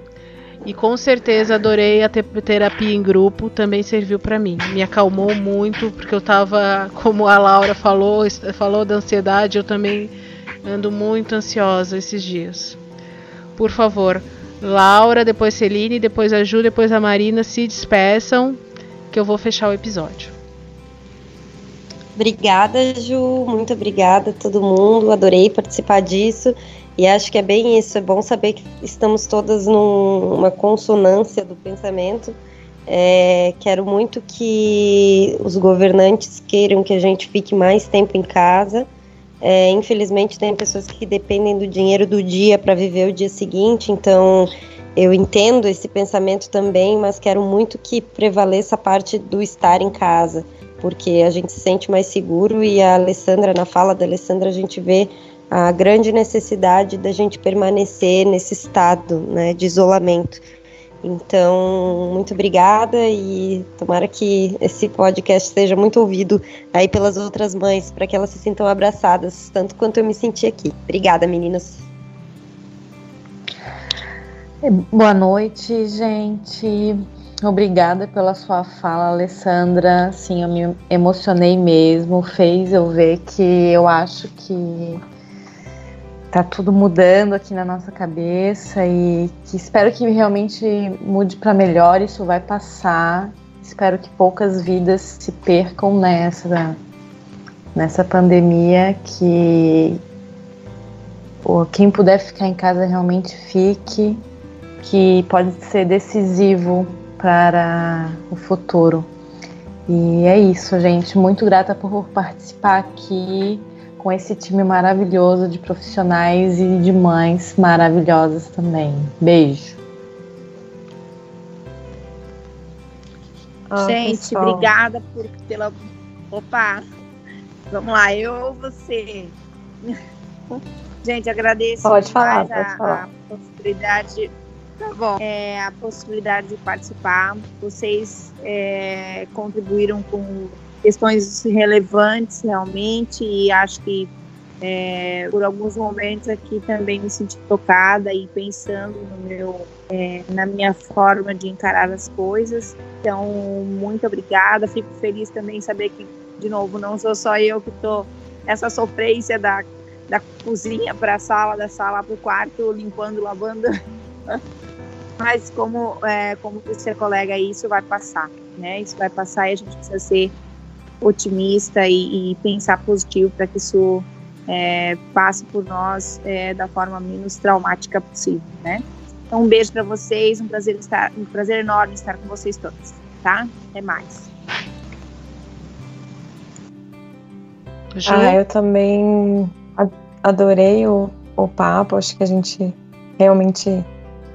Speaker 1: E com certeza adorei a te- terapia em grupo, também serviu para mim. Me acalmou muito, porque eu tava, como a Laura falou, falou da ansiedade, eu também ando muito ansiosa esses dias. Por favor, Laura, depois Celine, depois a Ju, depois a Marina, se despeçam, que eu vou fechar o episódio.
Speaker 2: Obrigada, Ju. Muito obrigada a todo mundo. Adorei participar disso. E acho que é bem isso. É bom saber que estamos todas numa consonância do pensamento. É, quero muito que os governantes queiram que a gente fique mais tempo em casa. É, infelizmente, tem pessoas que dependem do dinheiro do dia para viver o dia seguinte. Então, eu entendo esse pensamento também, mas quero muito que prevaleça a parte do estar em casa porque a gente se sente mais seguro e a Alessandra, na fala da Alessandra, a gente vê a grande necessidade da gente permanecer nesse estado né, de isolamento. Então, muito obrigada e tomara que esse podcast seja muito ouvido aí pelas outras mães, para que elas se sintam abraçadas, tanto quanto eu me senti aqui. Obrigada, meninas.
Speaker 3: Boa noite, gente. Obrigada pela sua fala, Alessandra. Sim, eu me emocionei mesmo. Fez eu ver que eu acho que tá tudo mudando aqui na nossa cabeça e que espero que realmente mude para melhor. Isso vai passar. Espero que poucas vidas se percam nessa nessa pandemia. Que quem puder ficar em casa realmente fique, que pode ser decisivo para o futuro. E é isso, gente. Muito grata por participar aqui com esse time maravilhoso de profissionais e de mães maravilhosas também. Beijo.
Speaker 5: Ah, Gente,
Speaker 2: pessoal.
Speaker 5: obrigada por, pela. Opa! Vamos lá, eu ou você? [laughs] Gente, agradeço
Speaker 4: Pode falar, pode
Speaker 5: a,
Speaker 4: falar.
Speaker 5: a possibilidade. Tá bom. É, a possibilidade de participar. Vocês é, contribuíram com questões relevantes realmente e acho que é, por alguns momentos aqui também me senti tocada e pensando no meu é, na minha forma de encarar as coisas. Então, muito obrigada. Fico feliz também em saber que
Speaker 8: de novo, não sou só eu que tô essa sofrência da, da cozinha para a sala, da sala para o quarto, limpando, lavando. [laughs] Mas como, é, como disse colega, isso vai passar, né? Isso vai passar e a gente precisa ser otimista e, e pensar positivo para que isso é, passe por nós é, da forma menos traumática possível, né? Então, um beijo para vocês, um prazer estar, um prazer enorme estar com vocês todos, tá? Até mais.
Speaker 4: Ah, eu também adorei o, o papo, acho que a gente realmente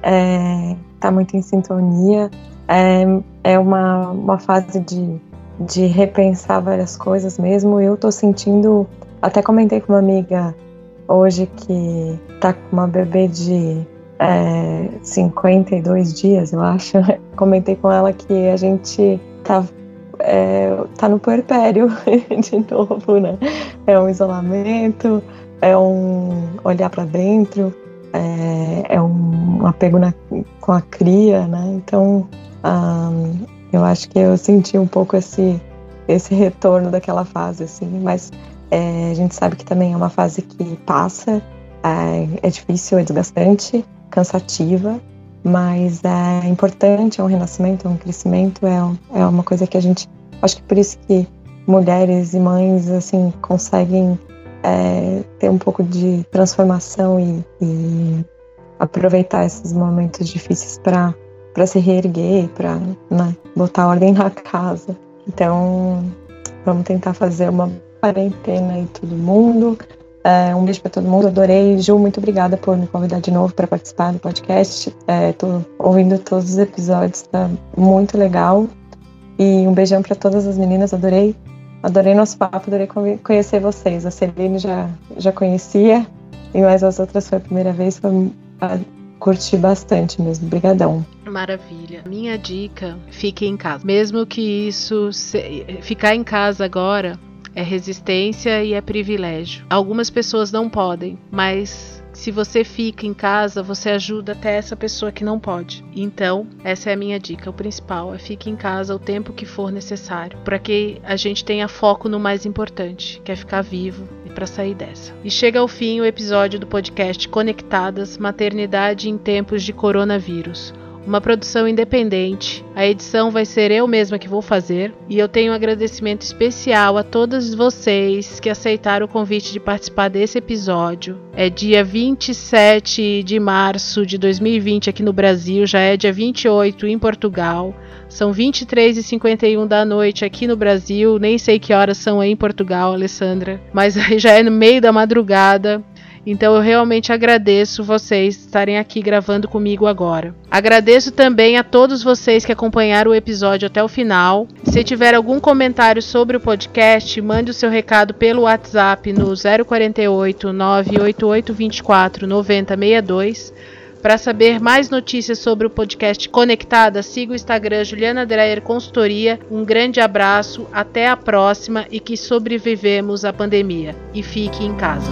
Speaker 4: é, tá muito em sintonia. É, é uma, uma fase de, de repensar várias coisas mesmo. Eu tô sentindo, até comentei com uma amiga hoje que tá com uma bebê de é, 52 dias, eu acho. [laughs] Comentei com ela que a gente tá, é, tá no puerpério [laughs] de novo, né? É um isolamento, é um olhar para dentro, é, é, um apego na, com a cria, né? Então, um, eu acho que eu senti um pouco esse, esse retorno daquela fase, assim, mas é, a gente sabe que também é uma fase que passa, é, é difícil, é desgastante, cansativa, mas é importante, é um renascimento, é um crescimento, é, é uma coisa que a gente, acho que por isso que mulheres e mães, assim, conseguem é, ter um pouco de transformação e, e aproveitar esses momentos difíceis para para se reerguer, para né, botar ordem na casa. Então, vamos tentar fazer uma quarentena aí todo mundo. É, um beijo para todo mundo, adorei. Ju, muito obrigada por me convidar de novo para participar do podcast. Estou é, ouvindo todos os episódios, tá muito legal. E um beijão para todas as meninas, adorei Adorei nosso papo, adorei conhecer vocês. A Celine já, já conhecia, e mais as outras foi a primeira vez, foi, curti bastante mesmo. Obrigadão.
Speaker 1: Maravilha. Minha dica, fique em casa. Mesmo que isso se, ficar em casa agora é resistência e é privilégio. Algumas pessoas não podem, mas se você fica em casa, você ajuda até essa pessoa que não pode. Então, essa é a minha dica. O principal é fique em casa o tempo que for necessário, para que a gente tenha foco no mais importante, que é ficar vivo e para sair dessa. E chega ao fim o episódio do podcast Conectadas Maternidade em Tempos de Coronavírus uma produção independente. A edição vai ser eu mesma que vou fazer e eu tenho um agradecimento especial a todos vocês que aceitaram o convite de participar desse episódio. É dia 27 de março de 2020 aqui no Brasil, já é dia 28 em Portugal. São 23 e 51 da noite aqui no Brasil, nem sei que horas são aí em Portugal, Alessandra, mas [laughs] já é no meio da madrugada. Então eu realmente agradeço vocês estarem aqui gravando comigo agora. Agradeço também a todos vocês que acompanharam o episódio até o final. Se tiver algum comentário sobre o podcast, mande o seu recado pelo WhatsApp no 048 988 24 9062. Para saber mais notícias sobre o podcast Conectada, siga o Instagram Juliana Dreyer Consultoria. Um grande abraço, até a próxima e que sobrevivemos à pandemia. E fique em casa.